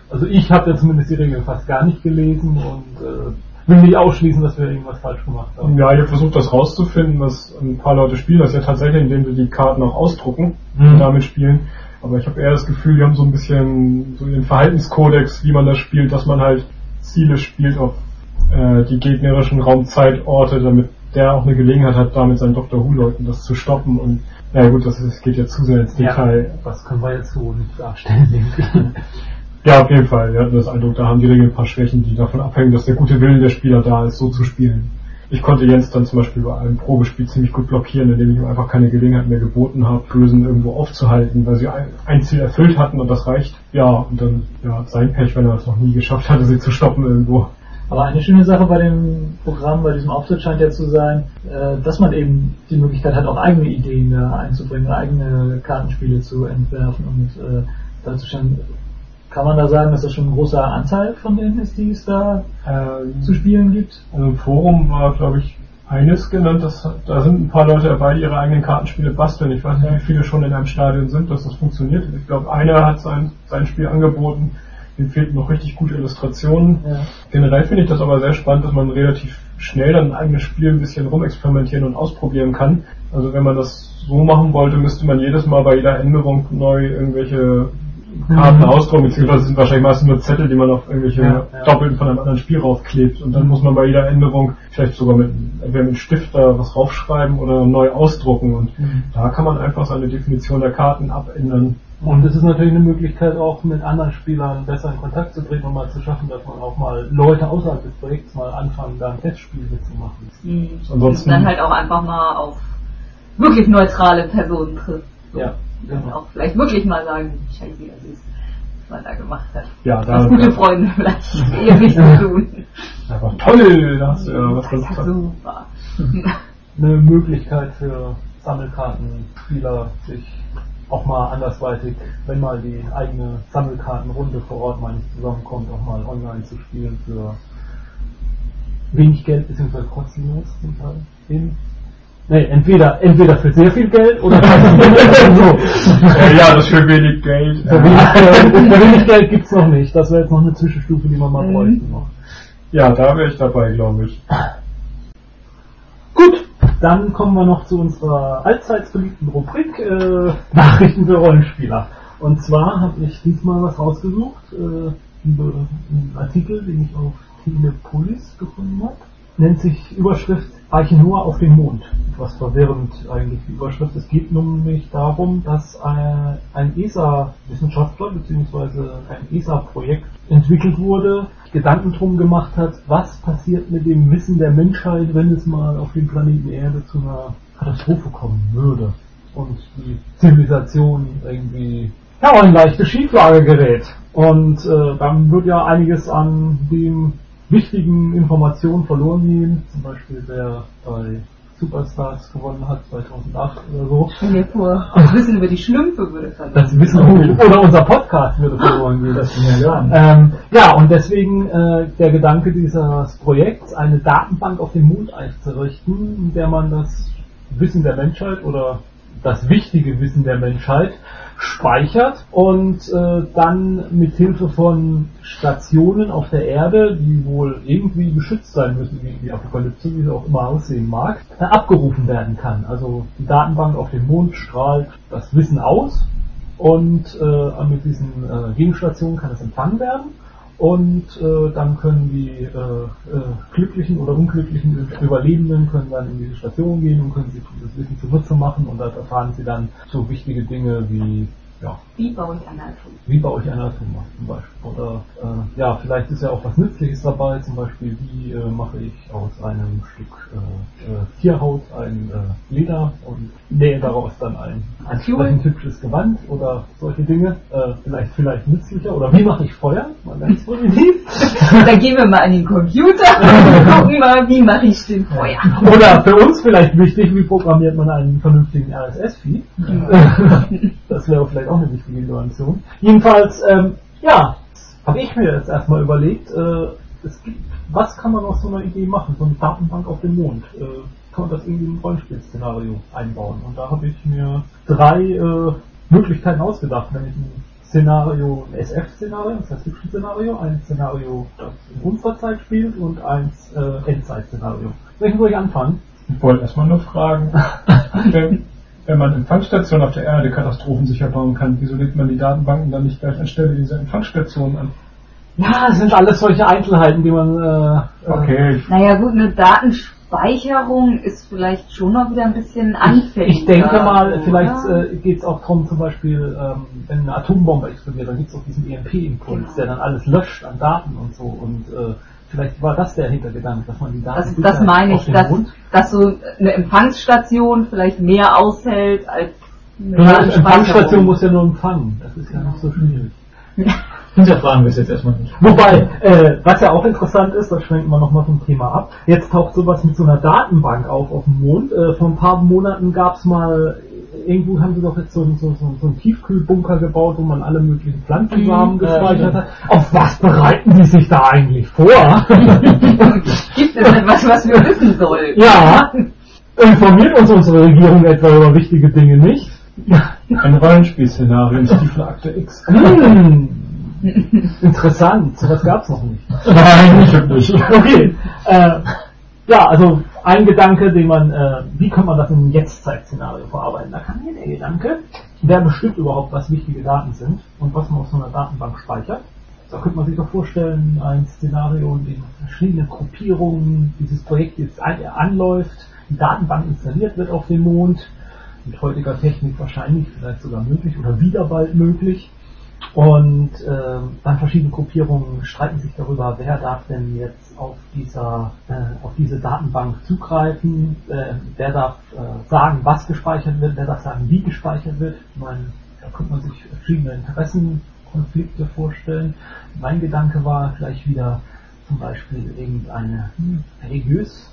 also ich habe ja zumindest die Regeln fast gar nicht gelesen und äh, will nicht ausschließen, dass wir irgendwas falsch gemacht haben. Ja, ich habe versucht, das rauszufinden, was ein paar Leute spielen, das ja tatsächlich, indem sie die Karten auch ausdrucken mhm. und damit spielen. Aber ich habe eher das Gefühl, die haben so ein bisschen so den Verhaltenskodex, wie man das spielt, dass man halt Ziele spielt auf äh, die gegnerischen Raumzeitorte, damit der auch eine Gelegenheit hat, damit seinen Dr. Who-Leuten das zu stoppen und ja gut, das, das geht ja zu sehr ins Detail. Ja, das können wir jetzt so nicht darstellen. Ja, auf jeden Fall. Wir hatten das Eindruck, da haben die Regeln ein paar Schwächen, die davon abhängen, dass der gute Wille der Spieler da ist, so zu spielen. ich konnte Jens dann zum Beispiel bei einem Probespiel ziemlich gut blockieren, indem ich ihm einfach keine Gelegenheit mehr geboten habe, Bösen irgendwo aufzuhalten, weil sie ein, Ziel erfüllt hatten und das reicht. Ja, und dann ja sein Pech, wenn er es noch nie geschafft hatte, sie zu stoppen irgendwo. Aber eine schöne Sache bei dem Programm, bei diesem Auftritt scheint ja zu sein, äh, dass man eben die Möglichkeit hat, auch eigene Ideen da einzubringen, eigene Kartenspiele zu entwerfen und äh, dazu schon kann man da sagen, dass das schon ein großer Anteil von denen ist, die es da äh, zu spielen gibt? Also im Forum war, glaube ich, eines genannt, das, da sind ein paar Leute dabei, die ihre eigenen Kartenspiele basteln. Ich weiß nicht, wie viele schon in einem Stadion sind, dass das funktioniert. Ich glaube, einer hat sein, sein Spiel angeboten, dem fehlten noch richtig gute Illustrationen. Ja. Generell finde ich das aber sehr spannend, dass man relativ schnell dann ein eigenes Spiel ein bisschen rumexperimentieren und ausprobieren kann. Also wenn man das so machen wollte, müsste man jedes Mal bei jeder Änderung neu irgendwelche Karten mhm. ausdrucken, beziehungsweise sind wahrscheinlich meistens nur Zettel, die man auf irgendwelche ja, ja. Doppelten von einem anderen Spiel raufklebt. Und dann muss man bei jeder Änderung vielleicht sogar mit, entweder mit Stift da was raufschreiben oder neu ausdrucken. Und mhm. da kann man einfach seine Definition der Karten abändern. Und es ist natürlich eine Möglichkeit, auch mit anderen Spielern besser in Kontakt zu treten und mal zu schaffen, dass man auch mal Leute außerhalb des Projekts mal anfangen, da ein Testspiel mitzumachen. Mhm. Ansonsten dann halt auch einfach mal auf wirklich neutrale Personen trifft. Ja. Genau. Auch vielleicht wirklich mal sagen, scheiße, das ist, was man da gemacht hat. Ja, da. Das gute Freunde vielleicht ewig zu tun. Einfach toll, das hast du ja was das ist super. Eine Möglichkeit für Sammelkartenspieler, sich auch mal andersweitig, wenn mal die eigene Sammelkartenrunde vor Ort mal nicht zusammenkommt, auch mal online zu spielen für wenig Geld bzw. kostenlos zum Teil. Eben Nee, entweder, entweder für sehr viel Geld oder so. ja, das für wenig Geld. Für wenig Geld, für wenig Geld gibt's noch nicht. Das wäre jetzt noch eine Zwischenstufe, die man mal mhm. bräuchte noch. Ja, da wäre ich dabei, glaube ich. Gut, dann kommen wir noch zu unserer allseits beliebten Rubrik äh, Nachrichten für Rollenspieler. Und zwar habe ich diesmal was rausgesucht, äh, einen Artikel, den ich auf Telepolis gefunden habe. Nennt sich Überschrift Eichenhoa auf den Mond. Was verwirrend eigentlich die Überschrift. Es geht nämlich darum, dass ein ESA-Wissenschaftler bzw. ein ESA-Projekt entwickelt wurde, Gedanken drum gemacht hat, was passiert mit dem Wissen der Menschheit, wenn es mal auf dem Planeten Erde zu einer Katastrophe kommen würde und die Zivilisation irgendwie ja, in leichte Schieflage gerät. Und äh, dann wird ja einiges an dem wichtigen Informationen verloren gehen. Zum Beispiel wer bei Superstars gewonnen hat 2008 oder so. Stell dir vor, das Wissen über die Schlümpfe würde verloren Das Wissen oder unser Podcast würde verloren gehen. Das ja, ähm, ja, und deswegen äh, der Gedanke dieses Projekts, eine Datenbank auf dem Mond einzurichten, in der man das Wissen der Menschheit oder das wichtige Wissen der Menschheit speichert und äh, dann mit Hilfe von Stationen auf der Erde, die wohl irgendwie geschützt sein müssen gegen die Apokalypse, wie sie auch immer aussehen mag, äh, abgerufen werden kann. Also die Datenbank auf dem Mond strahlt das Wissen aus und äh, mit diesen äh, Gegenstationen kann es empfangen werden und äh, dann können die äh, äh, glücklichen oder unglücklichen Überlebenden können dann in diese Station gehen und können sich das Wissen zunutze machen und da erfahren sie dann so wichtige Dinge wie ja. Wie baue ich ein Atom? Wie baue ich ein Atom zum Beispiel? Oder äh, ja, vielleicht ist ja auch was Nützliches dabei, zum Beispiel wie äh, mache ich aus einem Stück äh, äh Tierhaut ein äh, Leder und nähe daraus dann ein entsprechend hübsches Gewand oder solche Dinge. Äh, vielleicht vielleicht nützlicher. Oder wie mache ich Feuer? Mal ganz positiv. dann gehen wir mal an den Computer und gucken mal, wie mache ich den Feuer. Oder für uns vielleicht wichtig, wie programmiert man einen vernünftigen RSS-Feed? das wäre vielleicht auch eine wichtige Innovation. Jedenfalls, ähm, ja, habe ich mir jetzt erstmal überlegt, äh, es gibt, was kann man aus so einer Idee machen, so eine Datenbank auf dem Mond? Äh, kann man das irgendwie in ein Rollenspielszenario einbauen? Und da habe ich mir drei äh, Möglichkeiten ausgedacht, nämlich ein Szenario, ein SF-Szenario, das heißt Fiction-Szenario, ein Szenario, das in unserer Zeit spielt und eins äh, Endzeit-Szenario. Welchen soll ich anfangen? Ich wollte erstmal nur fragen, wenn man Empfangsstationen auf der Erde katastrophensicher bauen kann, wieso legt man die Datenbanken dann nicht gleich anstelle dieser Empfangsstationen an? Ja, das sind alles solche Einzelheiten, die man. Äh, okay. Naja, gut, eine Datenspeicherung ist vielleicht schon noch wieder ein bisschen anfällig. Ich denke mal, vielleicht äh, geht es auch darum, zum Beispiel, ähm, wenn eine Atombombe explodiert, dann gibt es auch diesen EMP-Impuls, genau. der dann alles löscht an Daten und so. Und äh, Vielleicht war das der Hintergedanke, dass man die Daten Das, das meine ich, dass, Mund dass so eine Empfangsstation vielleicht mehr aushält als eine Eine Datenspeicherung. Empfangsstation muss ja nur empfangen. Das ist ja nicht so schwierig. Hinterfragen wir es jetzt erstmal nicht. Wobei, äh, was ja auch interessant ist, das schwenken wir nochmal vom Thema ab, jetzt taucht sowas mit so einer Datenbank auf auf dem Mond. Äh, vor ein paar Monaten gab es mal, irgendwo haben sie doch jetzt so, einen- so, so, so einen Tiefkühlbunker gebaut, wo man alle möglichen Pflanzensamen Mhm. gespeichert hat. Auf was bereiten die sich da eigentlich vor? Gibt es etwas, was wir wissen sollen? ja, informiert uns unsere Regierung etwa über wichtige Dinge nicht? Ein Rollenspielszenario in Stiefelakte X. Hm, interessant, sowas gab's noch nicht. Nein, ich hab nicht. Okay. Äh, ja, also ein Gedanke, den man, äh, wie kann man das in einem Jetztzeit-Szenario verarbeiten? Da kam mir der Gedanke, wer bestimmt überhaupt, was wichtige Daten sind und was man auf so einer Datenbank speichert. Da könnte man sich doch vorstellen, ein Szenario, in dem verschiedene Gruppierungen dieses Projekt jetzt anläuft, die Datenbank installiert wird auf dem Mond, mit heutiger Technik wahrscheinlich, vielleicht sogar möglich oder wieder bald möglich. Und äh, dann verschiedene Gruppierungen streiten sich darüber, wer darf denn jetzt auf dieser äh, auf diese Datenbank zugreifen, äh, wer darf äh, sagen, was gespeichert wird, wer darf sagen, wie gespeichert wird. Meine, da könnte man sich verschiedene Interessenkonflikte vorstellen. Mein Gedanke war vielleicht wieder zum Beispiel irgendeine hm, religiös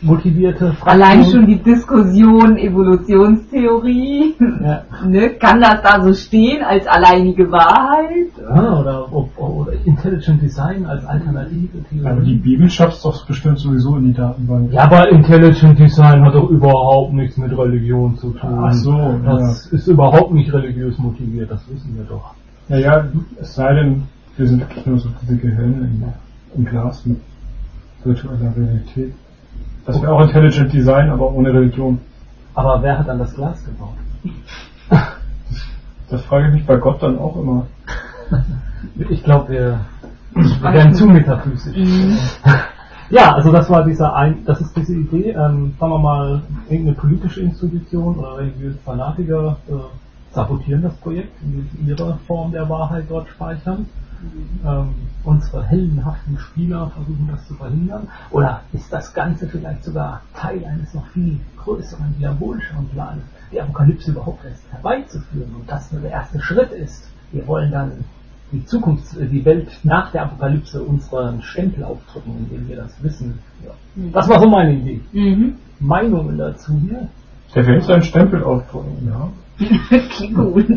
motivierte Fraktion. Allein schon die Diskussion Evolutionstheorie, ja. ne, kann das da so stehen als alleinige Wahrheit? Ja, oder, oder Intelligent Design als alternative Theorie. Aber die Bibel schafft doch bestimmt sowieso in die Datenbank. Ja, aber Intelligent Design hat doch überhaupt nichts mit Religion zu tun. Ach so, Das ist überhaupt nicht religiös motiviert, das wissen wir doch. Naja, es sei denn, wir sind wirklich nur so diese Gehirne im, im Glas mit virtueller Realität. Das wäre auch Intelligent Design, aber ohne Religion. Aber wer hat dann das Glas gebaut? Das frage ich mich bei Gott dann auch immer. Ich glaube, wir, wir werden zu metaphysisch. Ja, also das war dieser ein, das ist diese Idee, ähm, sagen wir mal, irgendeine politische Institution oder religiöse Fanatiker äh, sabotieren das Projekt, indem sie ihre Form der Wahrheit dort speichern. Ähm, unsere heldenhaften Spieler versuchen das zu verhindern. Oder ist das Ganze vielleicht sogar Teil eines noch viel größeren, diabolischeren Planes, die Apokalypse überhaupt erst herbeizuführen und das nur der erste Schritt ist? Wir wollen dann die Zukunft, die Welt nach der Apokalypse unseren Stempel aufdrücken, indem wir das wissen. Ja. Das war so meine Idee. Mhm. Meinungen dazu hier? Der will seinen Stempel aufdrücken, ja. Klingt gut.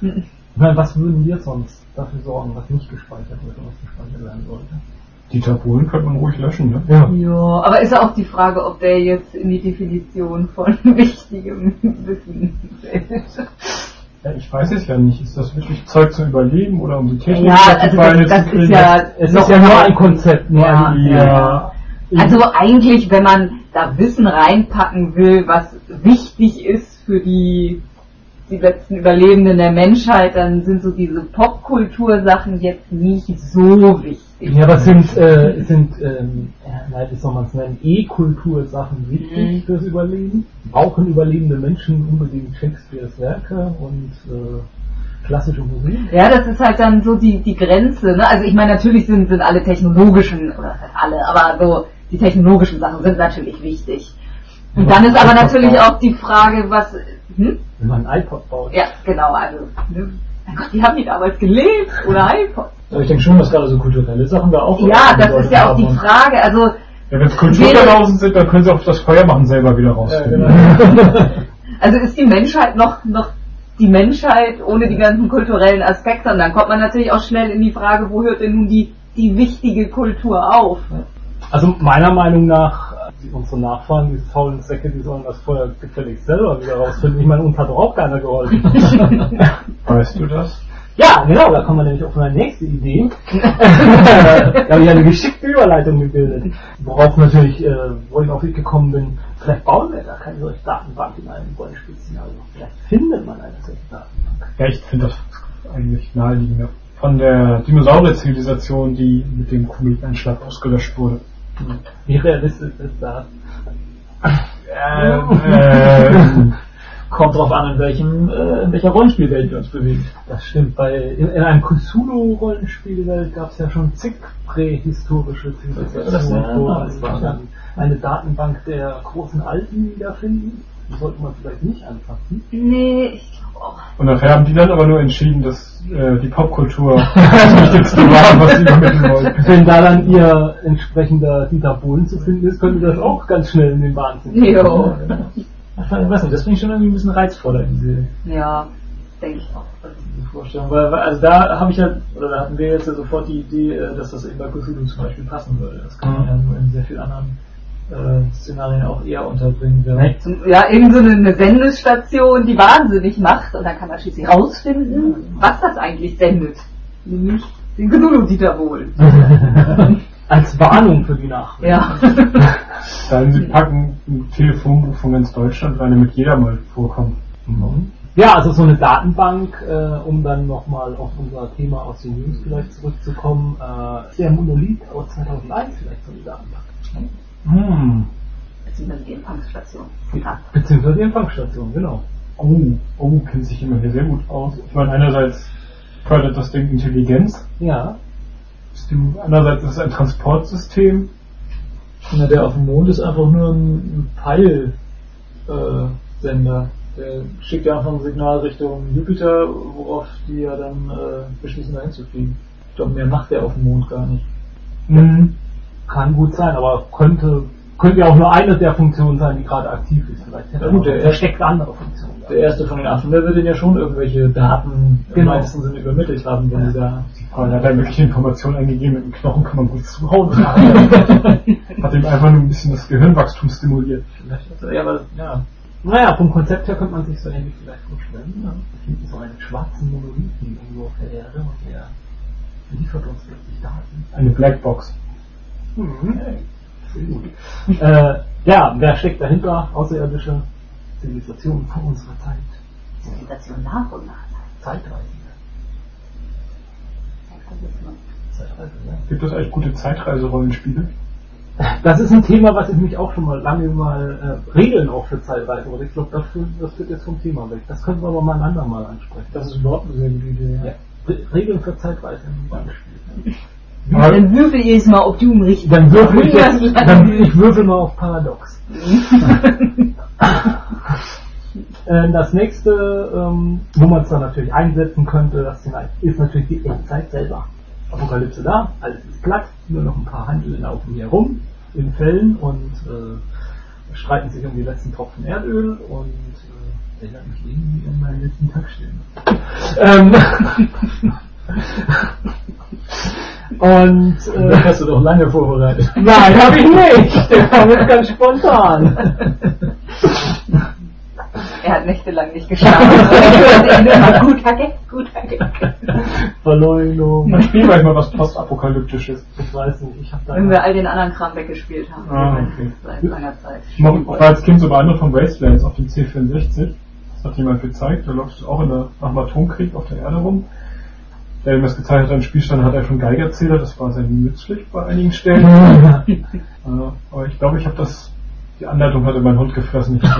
Ich meine, was würden wir sonst dafür sorgen, was nicht gespeichert wird und was gespeichert werden sollte? Dieter Bohlen könnte man ruhig löschen, ne? Ja. Ja, aber ist ja auch die Frage, ob der jetzt in die Definition von wichtigem Wissen fällt. Ja, ich weiß es ja nicht. Ist das wirklich Zeug zum Überleben oder um die Technik Ja, die also das, das zu kriegen? ist ja Es ist ja nur ein Konzept, nur Ja. eine Idee. Ja. Also eigentlich, wenn man da Wissen reinpacken will, was wichtig ist für die, die letzten Überlebenden der Menschheit, dann sind so diese Popkultursachen jetzt nicht so wichtig. Ja, aber sind, äh, sind ähm, wie soll man es nennen, E-Kultursachen wichtig Mhm. fürs Überleben? Brauchen überlebende Menschen unbedingt Shakespeares Werke und äh, klassische Musik? Ja, das ist halt dann so die, die Grenze. Ne? Also ich meine, natürlich sind, sind alle technologischen, oder alle, aber so die technologischen Sachen sind natürlich wichtig. Und dann ist aber natürlich auch die Frage, was... Hm? Wenn man ein iPod baut. Ja, genau, also... Ne? Mein Gott, die haben die damals gelebt, oder iPod. Aber ich denke schon, dass gerade so kulturelle Sachen da auch. Ja, das ist ja auch die. Frage. Also Ja, wenn es Kulturbanausen sind, dann können sie auch das Feuermachen selber wieder Ja, rausfinden. genau. Also ist die Menschheit noch, noch die Menschheit ohne die ganzen kulturellen Aspekte und dann kommt man natürlich auch schnell in die Frage, wo hört denn nun die, die wichtige Kultur auf? Also meiner Meinung nach, unsere Nachfahren, diese faulen Säcke, die sollen das Feuer gefälligst selber wieder rausfinden. Ich meine, uns hat doch auch keiner geholfen. Weißt du das? ja, genau, da kommen wir nämlich auf meine nächste Idee. da habe ich eine geschickte Überleitung gebildet. Worauf natürlich, äh, wo ich auf Weg gekommen bin, vielleicht bauen wir gar keine solche Datenbank in einem Rollenspielszenario. Vielleicht findet man eine solche Datenbank. Ja, ich finde das eigentlich naheliegender. Von der Dinosaurier-Zivilisation, die mit dem Kometeneinschlag ausgelöscht wurde. Wie realistisch ist das? Ähm, ähm, kommt drauf an, in welchem, äh, in welcher Rollenspielwelt wir uns bewegen. Das stimmt. Bei, in, in einem Cthulhu-Rollenspielwelt gab es ja schon zig prähistorische Zivilisationen. Eine Datenbank der großen Alten wiederfinden. Die sollte man vielleicht nicht anfassen. Nee, ich. Und nachher haben die dann aber nur entschieden, dass äh, die Popkultur das Wichtigste war, was sie übermitteln wollten. Wenn da dann ihr entsprechender Dieter Bohlen zu finden ist, könnte das auch ganz schnell in den Wahnsinn Jo. Ich weiß nicht, das finde ich schon irgendwie ein bisschen reizvoller, diese, Ja, denke ich auch. diese Vorstellung. Weil, weil, also da habe ich ja, oder da hatten wir jetzt ja sofort die Idee, äh, dass das eben bei Cthulhu zum Beispiel passen würde. Das kann man ja nur in sehr vielen anderen Szenarien auch eher unterbringen. Ja. Zum, ja, irgend so eine, Sendestation, die wahnsinnig macht und dann kann man schließlich rausfinden, was das eigentlich sendet. Nämlich den Cthulhu-Dieter wohl. Als Warnung für die Nachwelt. Ja. Dann sie packen ein Telefonbuch von ganz Deutschland rein, damit jeder mal vorkommt. Ja, also so eine Datenbank, äh, um dann nochmal auf unser Thema aus den News vielleicht zurückzukommen. Äh, der Monolith aus 2001 vielleicht so eine Datenbank. Hm. Beziehungsweise die Empfangsstation. Ja. Beziehungsweise die Empfangsstation, genau. Oh, oh, kennt sich jemand hier sehr gut aus. Ich meine, einerseits fördert das Ding Intelligenz, Ja. andererseits ist es ein Transportsystem. Na, der auf dem Mond ist einfach nur ein Peil-Sender. der schickt ja einfach ein Signal Richtung Jupiter, worauf die ja dann äh, beschließen, dahin zu fliegen. Ich glaube, mehr macht der auf dem Mond gar nicht. Mhm. Kann gut sein, aber könnte, könnte ja auch nur eine der Funktionen sein, die gerade aktiv ist. Vielleicht hätte Ja, er gut, der- versteckte andere Funktionen. Der erste von den Affen, der wird ihnen ja schon irgendwelche Daten im Genau. weitesten Sinne übermittelt haben, wenn sie da. Aber er hat da wirklich Informationen eingegeben, mit dem Knochen kann man gut zuhauen. hat ihm einfach nur ein bisschen das Gehirnwachstum stimuliert. Vielleicht, ja, aber, ja. Naja, vom Konzept her könnte man sich so ähnlich vielleicht vorstellen. Ja. Wir finden so einen schwarzen Monolithen irgendwo auf der Erde und der liefert uns plötzlich Daten. Eine Blackbox. Mhm. Sehr gut. Äh, ja, wer steckt dahinter? Außerirdische Zivilisationen vor unserer Zeit. Zivilisation nach und nach. Zeitreisende. Zeitreisende, ja. Gibt es eigentlich gute Zeitreiserollenspiele? Das ist ein Thema, was ich mich auch schon mal lange mal äh, Regeln auch für Zeitreisen, aber ich glaube, das, das wird jetzt vom Thema weg. Das können wir aber mal ein andermal ansprechen. Das ist überhaupt eine sehr gute Idee. Ja. Re Regeln für Zeitreisen im Rollenspiel. Aber Dann würfel ich mal, ob du im richtigen Dann würfel ich, jetzt, dann, ich würfel mal auf Paradox. Äh, Das nächste, ähm, wo man es dann natürlich einsetzen könnte, das ist natürlich die Endzeit selber. Apokalypse da, alles ist platt, nur noch ein paar Handel laufen hier rum in Fällen und äh, streiten sich um die letzten Tropfen Erdöl und äh, erinnert mich irgendwie an meinen letzten Tag stehen. ähm, und Das äh, hast du doch lange vorbereitet. Nein, habe ich nicht. Der kam jetzt ganz spontan. Er hat nächtelang nicht geschlafen. Guter Gag, guter Gag. Verleumdung. man spielt manchmal was Postapokalyptisches. Ich weiß nicht, ich habe da. Wenn wir all den anderen Kram weggespielt haben. Ah, okay. Seit langer Zeit. Ich war als Kind so beeindruckt von Wastelands auf dem C64. Das hat jemand gezeigt. Da läuft es auch in der, nach dem Atomkrieg auf der Erde rum. Ihm das gezeigt hat, am Spielstand hat er schon Geigerzähler. Das war sehr nützlich bei einigen Stellen. äh, aber ich glaube, ich habe das, die Anleitung hatte mein Hund gefressen.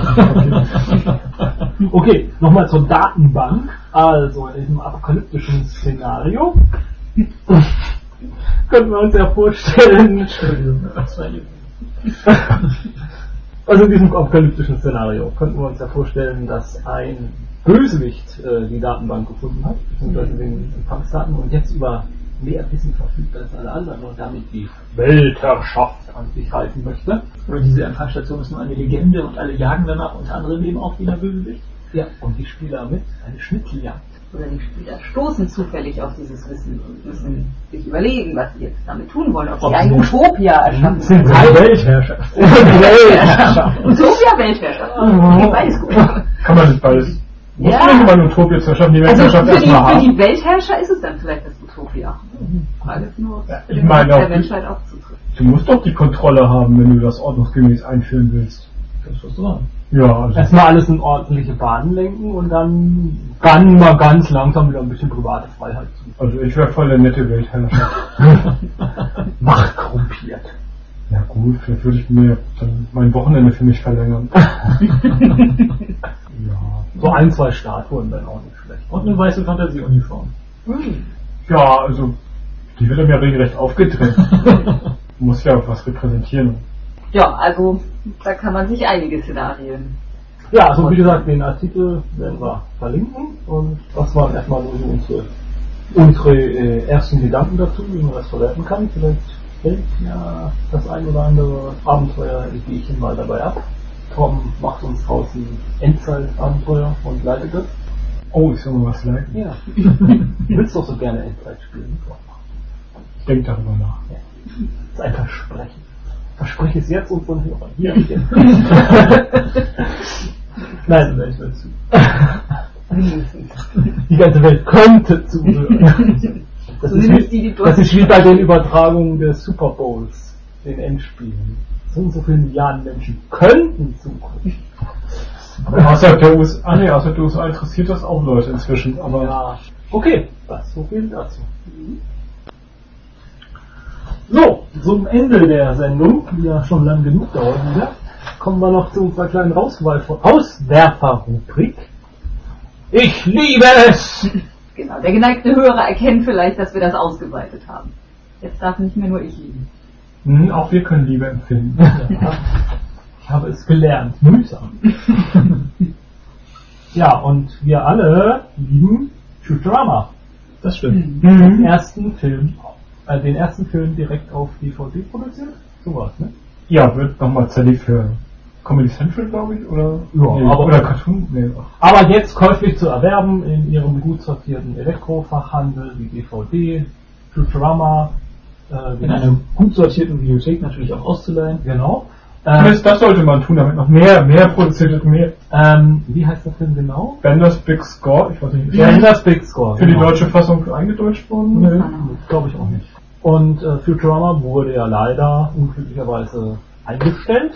Okay, nochmal zur Datenbank. Also in diesem apokalyptischen Szenario könnten wir uns ja vorstellen, also in diesem apokalyptischen Szenario könnten wir uns ja vorstellen, dass ein Bösewicht äh, die Datenbank gefunden hat, beziehungsweise den Empfangsdaten und jetzt über mehr Wissen verfügt als alle anderen und damit die Weltherrschaft an sich reißen möchte. Oder diese Empfangsstation ist nur eine Legende und alle jagen danach, unter anderem eben auch wieder Bösewicht. Ja, und die Spieler mit eine Schnitzeljagd. Oder die Spieler stoßen zufällig auf dieses Wissen und müssen sich überlegen, was sie jetzt damit tun wollen. Ob sie ein sie- Utopia erschaffen Sind wollen. drei Weltherrschaft. Weltherrschaft. Utopia, Weltherrschaft. Beides gut. Kann man nicht beides. Muss Ja. man nicht mal eine Utopie zu erschaffen, die Also Weltherrschaft für die, erstmal für haben. die Weltherrscher ist es dann vielleicht das Utopia. Frage ist nur, Ja, für ich meine der die- Menschheit auch zutrifft. Du musst doch die Kontrolle haben, wenn du das ordnungsgemäß einführen willst. Das ist was dran. Ja, also Erstmal alles in ordentliche Bahnen lenken und dann, dann mal ganz langsam wieder ein bisschen private Freiheit zu. Also ich wäre voll der nette Weltherrscher. Machtkorrumpiert. ja gut, vielleicht würde ich mir dann mein Wochenende für mich verlängern. ja. So ein, zwei Statuen wären auch nicht schlecht. Und eine weiße Fantasieuniform. Ja, also die wird ja regelrecht aufgedrängt. Muss ja was repräsentieren. Ja, also da kann man sich einige Szenarien. Ja, also wie gesagt, den Artikel werden wir verlinken und das waren erstmal so unsere, unsere äh, ersten Gedanken dazu, wie man das verwerten kann. Vielleicht fällt ja das ein oder andere Abenteuer Ideen mal dabei ab. Tom macht uns draußen Endzeit-Abenteuer und leitet es. Oh, ich soll mal was leiten. Ja. du willst doch so gerne Endzeit spielen. Ich denke darüber nach. Ja. Das ist ein Versprechen. Verspreche es jetzt und von Hörern. Hier. Nein, Ich will zu. die ganze Welt könnte zuhören. Das ist, wie, das ist wie bei den Übertragungen des Super Bowls, den Endspielen. So und so viele Milliarden Menschen könnten zugucken. Aber außerhalb der USA, ah, nee, außerhalb der USA interessiert das auch Leute inzwischen, aber Ja. Okay, das so viel dazu. So, zum Ende der Sendung, die ja schon lang genug dauert wieder, kommen wir noch zu unserer kleinen Rauswahl von Auswerfer-Rubrik. Ich liebe es! Genau, der geneigte Hörer erkennt vielleicht, dass wir das ausgeweitet haben. Jetzt darf nicht mehr nur ich lieben. Hm, auch wir können Liebe empfinden. Ja, ich habe es gelernt, mühsam. ja, und wir alle lieben Futurama. Das stimmt. Den ersten Film, äh, den ersten Film direkt auf DVD produziert? So war's, ne? Ja, wird nochmal zerlegt für Comedy Central, glaube ich, oder? Ja, nee, aber- oder Cartoon? Nee, Aber jetzt käuflich zu erwerben in ihrem gut sortierten Elektrofachhandel wie DVD, Futurama, äh, In einer gut sortierten Bibliothek natürlich auch auszuleihen. genau. das, Äh, das sollte man tun, damit noch mehr, mehr produziert wird, mehr. ähm, wie heißt der Film genau? Benders Big Score, ich weiß nicht, das Big Score. für die genau. deutsche Fassung eingedeutscht worden? Nö, glaube ich auch nicht. Und äh, Futurama wurde ja leider unglücklicherweise eingestellt.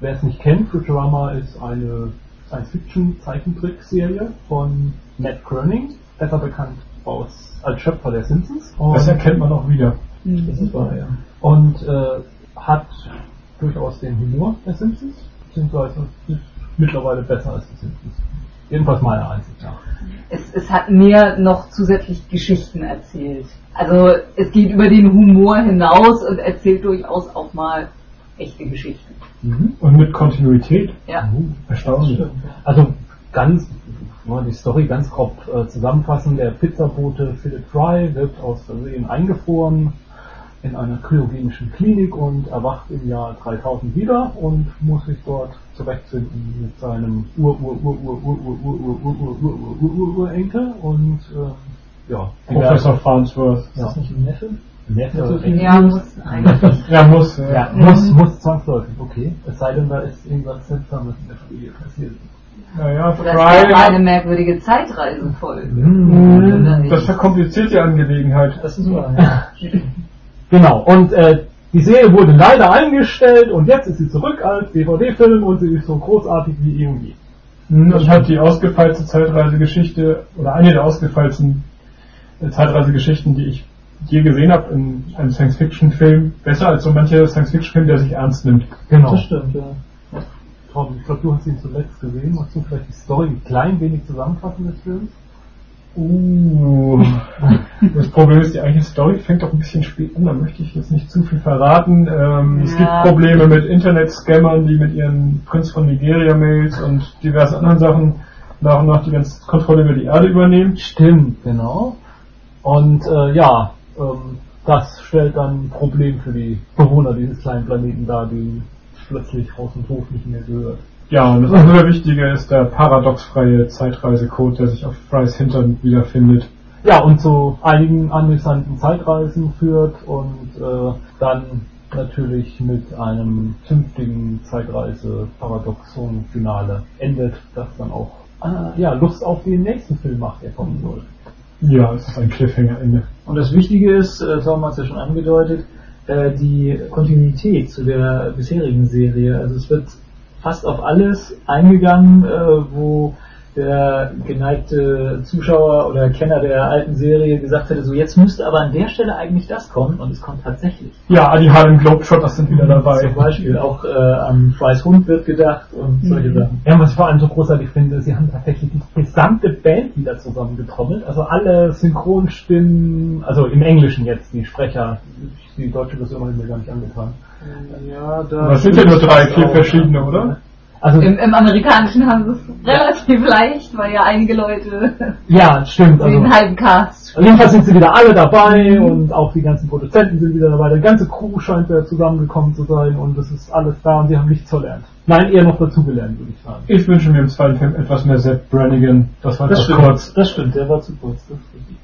Wer es nicht kennt, Futurama ist eine Science-Fiction-Zeichentrickserie von Matt Groening, besser bekannt aus, als Schöpfer der Simpsons. Und, Das erkennt man auch wieder. Das ist wahr, ja. und äh, hat durchaus den Humor der Simpsons, beziehungsweise ist mittlerweile besser als die Simpsons. Jedenfalls meiner Ansicht nach. Es, es hat mehr noch zusätzlich Geschichten erzählt. Also es geht über den Humor hinaus und erzählt durchaus auch mal echte Geschichten. Und mit Kontinuität. Ja. Erstaunlich. Also ganz, wir die Story ganz grob äh, zusammenfassen. Der Pizzabote Philip Fry wird aus Versehen eingefroren in einer kryogenischen Klinik und erwacht im Jahr 3000 wieder und muss sich dort zurechtfinden mit seinem ur ur ur ur ur ur ur ur ur ur ur ur ur Urenkel und ja, Professor Farnsworth. Ist das nicht ein Neffe? Neffe, Ja, muss. Ja, muss. Ja. muss, muss zwangsläufig, okay. Es sei denn, da ist irgendwas Seltsames in der Familie passiert. Naja, wäre eine Fry. merkwürdige Zeitreisenfolge. Mhm. Das verkompliziert die Angelegenheit. Das ist wahr. Genau, und äh, die Serie wurde leider eingestellt und jetzt ist sie zurück als DVD-Film und sie ist so großartig wie eh und je. Hm, Und hat die ausgefeilste Zeitreisegeschichte oder eine der ausgefeilsten äh, Zeitreisegeschichten, die ich je gesehen habe in einem Science-Fiction-Film, besser als so mancher Science-Fiction-Film, der sich ernst nimmt. Genau. Das stimmt, ja. Tom, ich glaube, du hast ihn zuletzt gesehen. Magst du vielleicht die Story ein klein wenig zusammenfassen des Films? Uh, das Problem ist, die eigentliche Story fängt doch ein bisschen spät an, da möchte ich jetzt nicht zu viel verraten. Ähm, Es gibt Ja. Probleme mit Internet-Scammern, die mit ihren Prinz von Nigeria-Mails und diversen anderen Sachen nach und nach die ganze Kontrolle über die Erde übernehmen. Stimmt, genau. Und äh, ja, ähm, das stellt dann ein Problem für die Bewohner dieses kleinen Planeten dar, die plötzlich Haus und Hof nicht mehr gehört. Ja, und das andere Wichtige ist der paradoxfreie Zeitreisecode, der sich auf Frys Hintern wiederfindet. Ja, und zu einigen amüsanten Zeitreisen führt und äh, dann natürlich mit einem zünftigen Zeitreise-Paradoxon-Finale endet, das dann auch äh, ja, Lust auf den nächsten Film macht, der kommen soll. Ja, es ist ein Cliffhanger-Ende. Und das Wichtige ist, äh, Tom hat es ja schon angedeutet, äh, die Kontinuität zu der bisherigen Serie. Also es wird fast auf alles eingegangen, äh, wo der geneigte Zuschauer oder Kenner der alten Serie gesagt hätte, so jetzt müsste aber an der Stelle eigentlich das kommen und es kommt tatsächlich. Ja, die Harlem Globetrotters sind wieder dabei. Zum Beispiel auch äh, an Freies Hund wird gedacht und solche Sachen. Ja, was ich vor allem so großartig finde, sie haben tatsächlich die gesamte Band wieder zusammengetrommelt. Also alle Synchronstimmen, also im Englischen jetzt, die Sprecher. Die deutsche Version habe ich mir gar nicht angetan. Ja, Aber es sind ja nur drei, vier verschiedene, oder? Also, Im, Im Amerikanischen haben sie es relativ leicht, weil ja einige Leute ja, stimmt. Also, den halben Cast. jedenfalls sind sie wieder alle dabei und auch die ganzen Produzenten sind wieder dabei. Die ganze Crew scheint wieder zusammengekommen zu sein und es ist alles da und sie haben nichts verlernt. Nein, eher noch dazugelernt, würde ich sagen. Ich wünsche mir im zweiten Film etwas mehr Sepp Brannigan. Das war Das stimmt, kurz. das stimmt, der war zu kurz. Das richtig.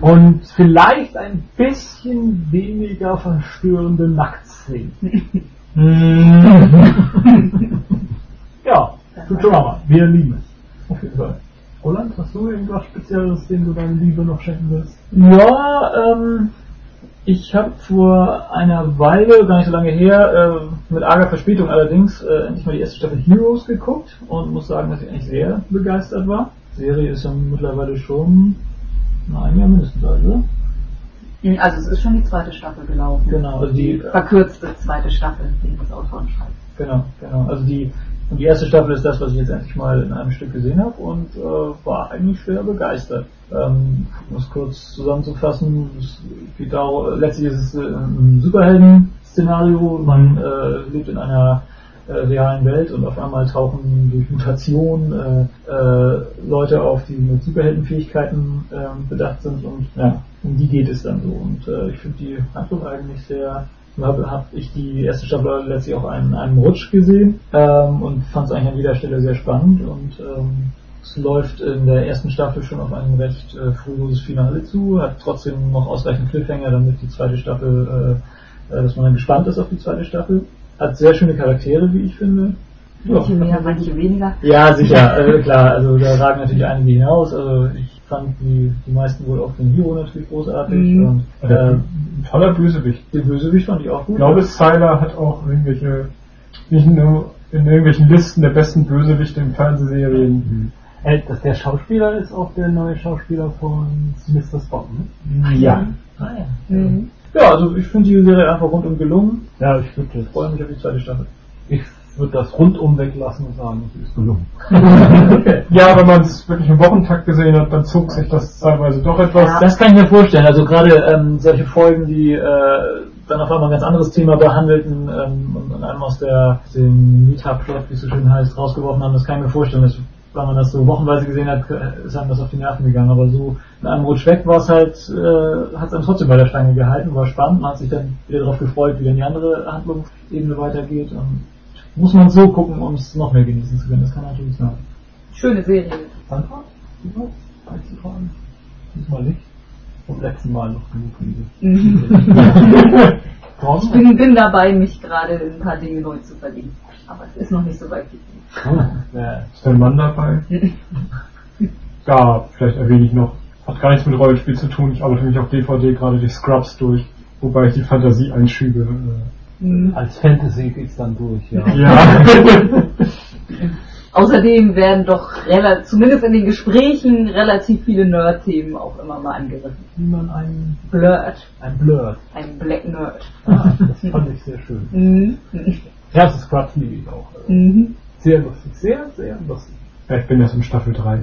Und vielleicht ein bisschen weniger verstörende Nacktszenen. ja, Futurama, wir lieben es. Auf jeden Fall. Roland, hast du irgendwas Spezielles, dem du deine Liebe noch schenken willst? Ja, ähm, ich habe vor einer Weile, gar nicht so lange her, äh, mit arger Verspätung allerdings, äh, endlich mal die erste Staffel Heroes geguckt und muss sagen, dass ich eigentlich sehr begeistert war. Die Serie ist ja mittlerweile schon na, ein Jahr mindestens alt, oder? Also es ist schon die zweite Staffel gelaufen. Genau, also die, Verkürzte zweite Staffel, die das Autoren schreibt. genau, genau. Also die, und die erste Staffel ist das, was ich jetzt endlich mal in einem Stück gesehen habe und äh, war eigentlich schwer begeistert. Ähm, um es kurz zusammenzufassen, es geht darum, letztlich ist es äh, ein Superhelden-Szenario. Man äh, lebt in einer äh, realen Welt und auf einmal tauchen durch Mutation äh, äh, Leute auf, die mit Superheldenfähigkeiten äh, bedacht sind und ja, um die geht es dann so. Und äh, ich finde die Handlung eigentlich sehr habe hab ich die erste Staffel letztlich auch einen, einen Rutsch gesehen ähm, und fand es eigentlich an jeder Stelle sehr spannend und ähm, es läuft in der ersten Staffel schon auf ein recht äh, frühes Finale zu, hat trotzdem noch ausreichend Cliffhanger, damit die zweite Staffel, äh, äh, dass man dann gespannt ist auf die zweite Staffel. Hat sehr schöne Charaktere, wie ich finde. Manche mehr, manche weniger. Ja, sicher, äh, klar, also da ragen natürlich einige hinaus. Also ich fand die, die meisten wohl auch den Hero natürlich großartig Mhm. und äh, ein toller Bösewicht. den Bösewicht fand ich auch gut. Ich glaube, Sylar hat auch irgendwelche, nicht nur in irgendwelchen Listen der besten Bösewichte in Fernsehserien. Äh, dass der Schauspieler ist auch der neue Schauspieler von Mr. Spot, ne? Ja. Ah, ja. Mhm. Ja, also ich finde die Serie einfach rundum gelungen. Ja, ich würde Ich freue mich auf die zweite Staffel. ich würde das rundum weglassen und sagen, es ist gelungen. Ja, wenn man es wirklich im Wochentakt gesehen hat, dann zog sich das teilweise doch etwas. Ja. Das kann ich mir vorstellen. Also gerade ähm, solche Folgen, die äh, dann auf einmal ein ganz anderes Thema behandelten ähm, und, einem aus der dem Meta-Plot, wie es so schön heißt, rausgeworfen haben, das kann ich mir vorstellen. Dass, wenn man das so wochenweise gesehen hat, äh, ist einem das auf die Nerven gegangen. Aber so in einem Rutsch weg war es halt, äh, hat es einem trotzdem bei der Stange gehalten, war spannend, man hat sich dann wieder darauf gefreut, wie dann die andere Handlungsebene weitergeht. Und muss man so gucken, um es noch mehr genießen zu können. Das kann natürlich sein. Schöne Serie. Sandra, du was beizutragen? Diesmal nicht. Und letzten Mal noch genug Liebe. Mhm. Ich bin, bin dabei, mich gerade in ein paar Dinge neu zu verlieben. Aber es ist noch nicht so weit gekommen. Ja. Ist dein Mann dabei? Ja, vielleicht erwähne ich noch. Hat gar nichts mit Rollenspiel zu tun. Ich arbeite mich auf DVD gerade die Scrubs durch, wobei ich die Fantasie einschübe. Mhm. Als Fantasy geht's dann durch, ja. Ja. Außerdem werden doch zumindest in den Gesprächen relativ viele Nerd-Themen auch immer mal angerissen. Wie man einen, Blurred, ein Blur. ein Black Nerd. Ah, das fand ich sehr schön. Das Scrubs liebe ich auch. Mhm. Sehr lustig, sehr, sehr lustig. ja, ich bin erst in Staffel 3.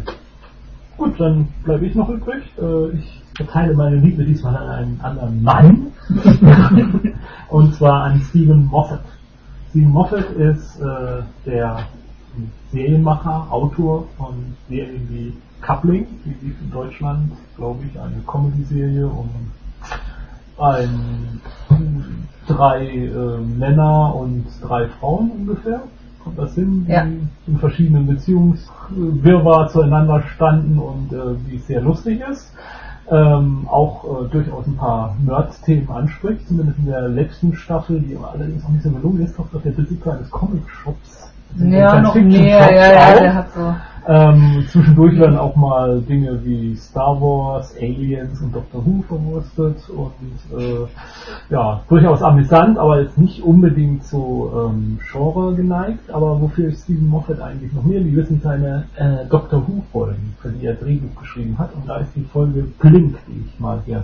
Gut, dann bleibe ich noch übrig. Äh, Ich verteile meine Liebe diesmal an einen anderen Mann. Und zwar an Stephen Moffat. Stephen Moffat ist äh, der Serienmacher, Autor von Serien wie Coupling, die lief in Deutschland, glaube ich, eine Comedy-Serie um ein, drei äh, Männer und drei Frauen ungefähr. Kommt das hin? Die Ja. in verschiedenen Beziehungswirrwarr zueinander standen und äh, wie es sehr lustig ist. Ähm, auch äh, durchaus ein paar Nerd-Themen anspricht, zumindest in der letzten Staffel, die aber allerdings auch nicht so gelungen ist, doch der Besitzer eines Comic-Shops. Ja, noch mehr, ja, ja, der hat so. Ähm, zwischendurch werden auch mal Dinge wie Star Wars, Aliens und Doctor Who verwurstet und äh, ja, durchaus amüsant, aber jetzt nicht unbedingt so ähm, Genre geneigt. Aber wofür ist Stephen Moffat eigentlich noch mehr? Die wissen seine äh, Doctor Who Folgen, für die er Drehbuch geschrieben hat und da ist die Folge Blink, die ich mal hier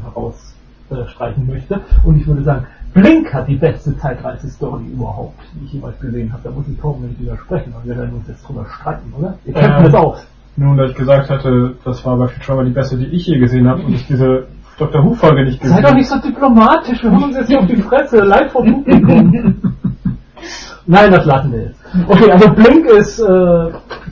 herausstreichen möchte. Und ich würde sagen, Blink hat die beste Zeitreise-Story überhaupt, die ich jemals gesehen habe. Da muss ich Torben nicht widersprechen, aber wir werden uns jetzt drüber streiten, oder? Ihr kennt Ähm, das aus. Nun, da ich gesagt hatte, das war bei Futurama die beste, die ich je gesehen habe und ich diese Dr. Who-Folge nicht gesehen Sei doch nicht so diplomatisch, wir holen uns jetzt hier auf die Fresse, live vom Publikum. Nein, das lassen wir jetzt. Okay, also Blink ist äh,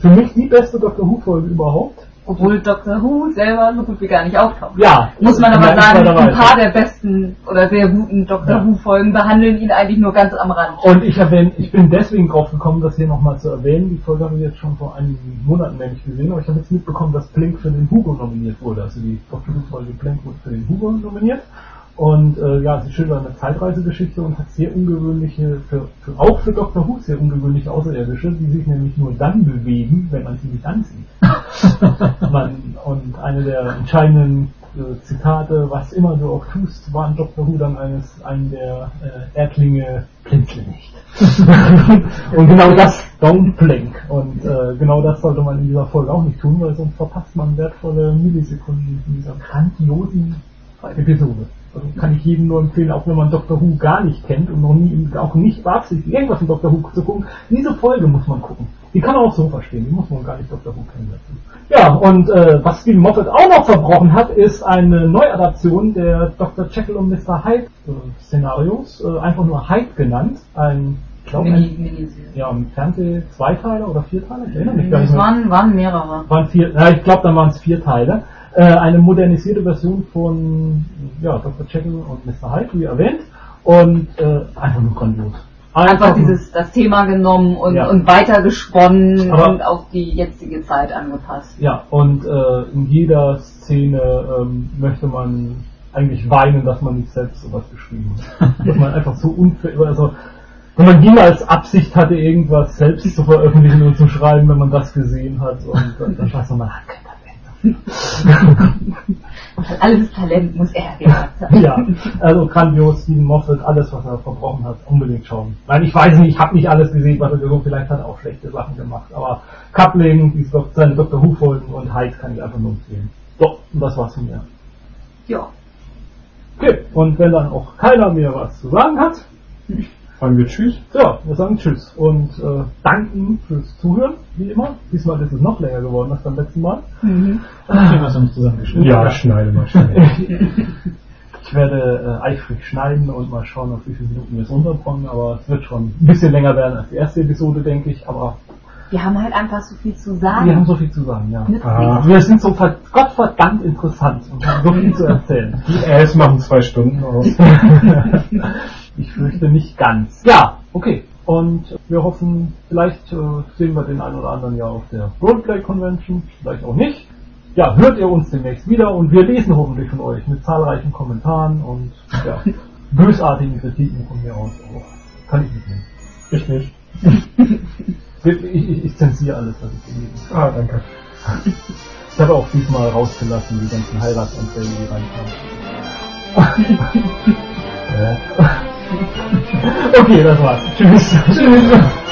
für mich die beste Doctor Who-Folge überhaupt. Obwohl Dr. Who selber so gut wie gar nicht auftaucht. Ja. Muss man aber sagen, ich ein paar der besten oder sehr guten Dr. Ja. Who-Folgen behandeln ihn eigentlich nur ganz am Rand. Und ich erwähne, ich bin deswegen drauf gekommen, das hier nochmal zu erwähnen. Die Folge haben wir jetzt schon vor einigen Monaten nämlich gesehen, aber ich habe jetzt mitbekommen, dass Blink für den Hugo nominiert wurde. Also die Doctor Who-Folge Blink wurde für den Hugo nominiert. Und äh, ja, sie schildert eine Zeitreisegeschichte und hat sehr ungewöhnliche, für, für, auch für Doctor Who sehr ungewöhnliche Außerirdische, die sich nämlich nur dann bewegen, wenn man sie nicht ansieht. man, und eine der entscheidenden äh, Zitate, was immer du auch tust, war in Doctor Who dann eines, einen der äh, Erdlinge, blinzle nicht. und genau das, don't blink. Und äh, genau das sollte man in dieser Folge auch nicht tun, weil sonst verpasst man wertvolle Millisekunden in dieser grandiosen Episode. Also kann ich jedem nur empfehlen, auch wenn man Doctor Who gar nicht kennt und noch nie, auch nicht beabsichtigt, irgendwas in Doctor Who zu gucken, diese Folge muss man gucken. Die kann man auch so verstehen, die muss man gar nicht Doctor Who kennen dazu. Ja, und äh, was Stephen Moffat auch noch verbrochen hat, ist eine Neuadaption der Dr. Jekyll und Mr. Hyde äh, Szenarios, äh, einfach nur Hyde genannt, ein, ich glaube, Mini, ja, ein Fernseh Zweiteiler oder Vierteiler, ich erinnere mich gar nicht Es waren, waren mehrere. waren vier, ja, ich glaube, dann waren es vier Teile. Äh, eine modernisierte Version von ja, Dr. Jekyll und Mr. Hyde, wie erwähnt. Und äh, einfach nur grandios. Einfach nur- dieses, das Thema genommen und, Ja. und weitergesponnen Aber- und auf die jetzige Zeit angepasst. Ja, und äh, in jeder Szene ähm, möchte man eigentlich weinen, dass man nicht selbst sowas geschrieben hat. dass man einfach so unfair, also wenn man niemals Absicht hatte, irgendwas selbst zu veröffentlichen und zu schreiben, wenn man das gesehen hat und dann, dann weiß man, man hat kein Talent. Alles Talent muss er haben. Ja, also grandios, Steven Moffat, alles, was er verbrochen hat, unbedingt schauen. Nein, ich weiß nicht, ich habe nicht alles gesehen, was er so vielleicht hat er auch schlechte Sachen gemacht, aber Coupling, die Dok- seine Dr. Who Folgen und Hyde kann ich einfach nur empfehlen. So, und das war's von mir. Ja. Okay, und wenn dann auch keiner mehr was zu sagen hat, Sagen wir Tschüss. ja, wir sagen Tschüss und äh, danken fürs Zuhören, wie immer. Diesmal ist es noch länger geworden als beim letzten Mal. Mhm. Haben wir zusammengeschnitten? Ja, schneide mal schnell. Ich werde äh, eifrig schneiden und mal schauen, auf wie viele Minuten wir es unterbringen, aber es wird schon ein bisschen länger werden als die erste Episode, denke ich, aber Wir haben halt einfach so viel zu wir haben sagen. so viel zu sagen, ja. Ah. Wir sind so ver gottverdammt interessant und haben so viel zu erzählen. Die Ls machen zwei Stunden aus. ich fürchte nicht ganz. Ja, okay. Und wir hoffen, vielleicht äh, sehen wir den einen oder anderen ja auf der Roleplay Convention, vielleicht auch nicht. Ja, hört ihr uns demnächst wieder und wir lesen hoffentlich von euch mit zahlreichen Kommentaren und ja, bösartigen Kritiken von mir aus auch. Kann ich mitnehmen. Ich nicht. Ich, ich, ich zensiere alles, was ich gelesen habe. Ah, danke. Ich habe auch diesmal rausgelassen, die ganzen Heiratsanträge, die reinkamen. Äh. okay, das war's. Tschüss. Tschüss.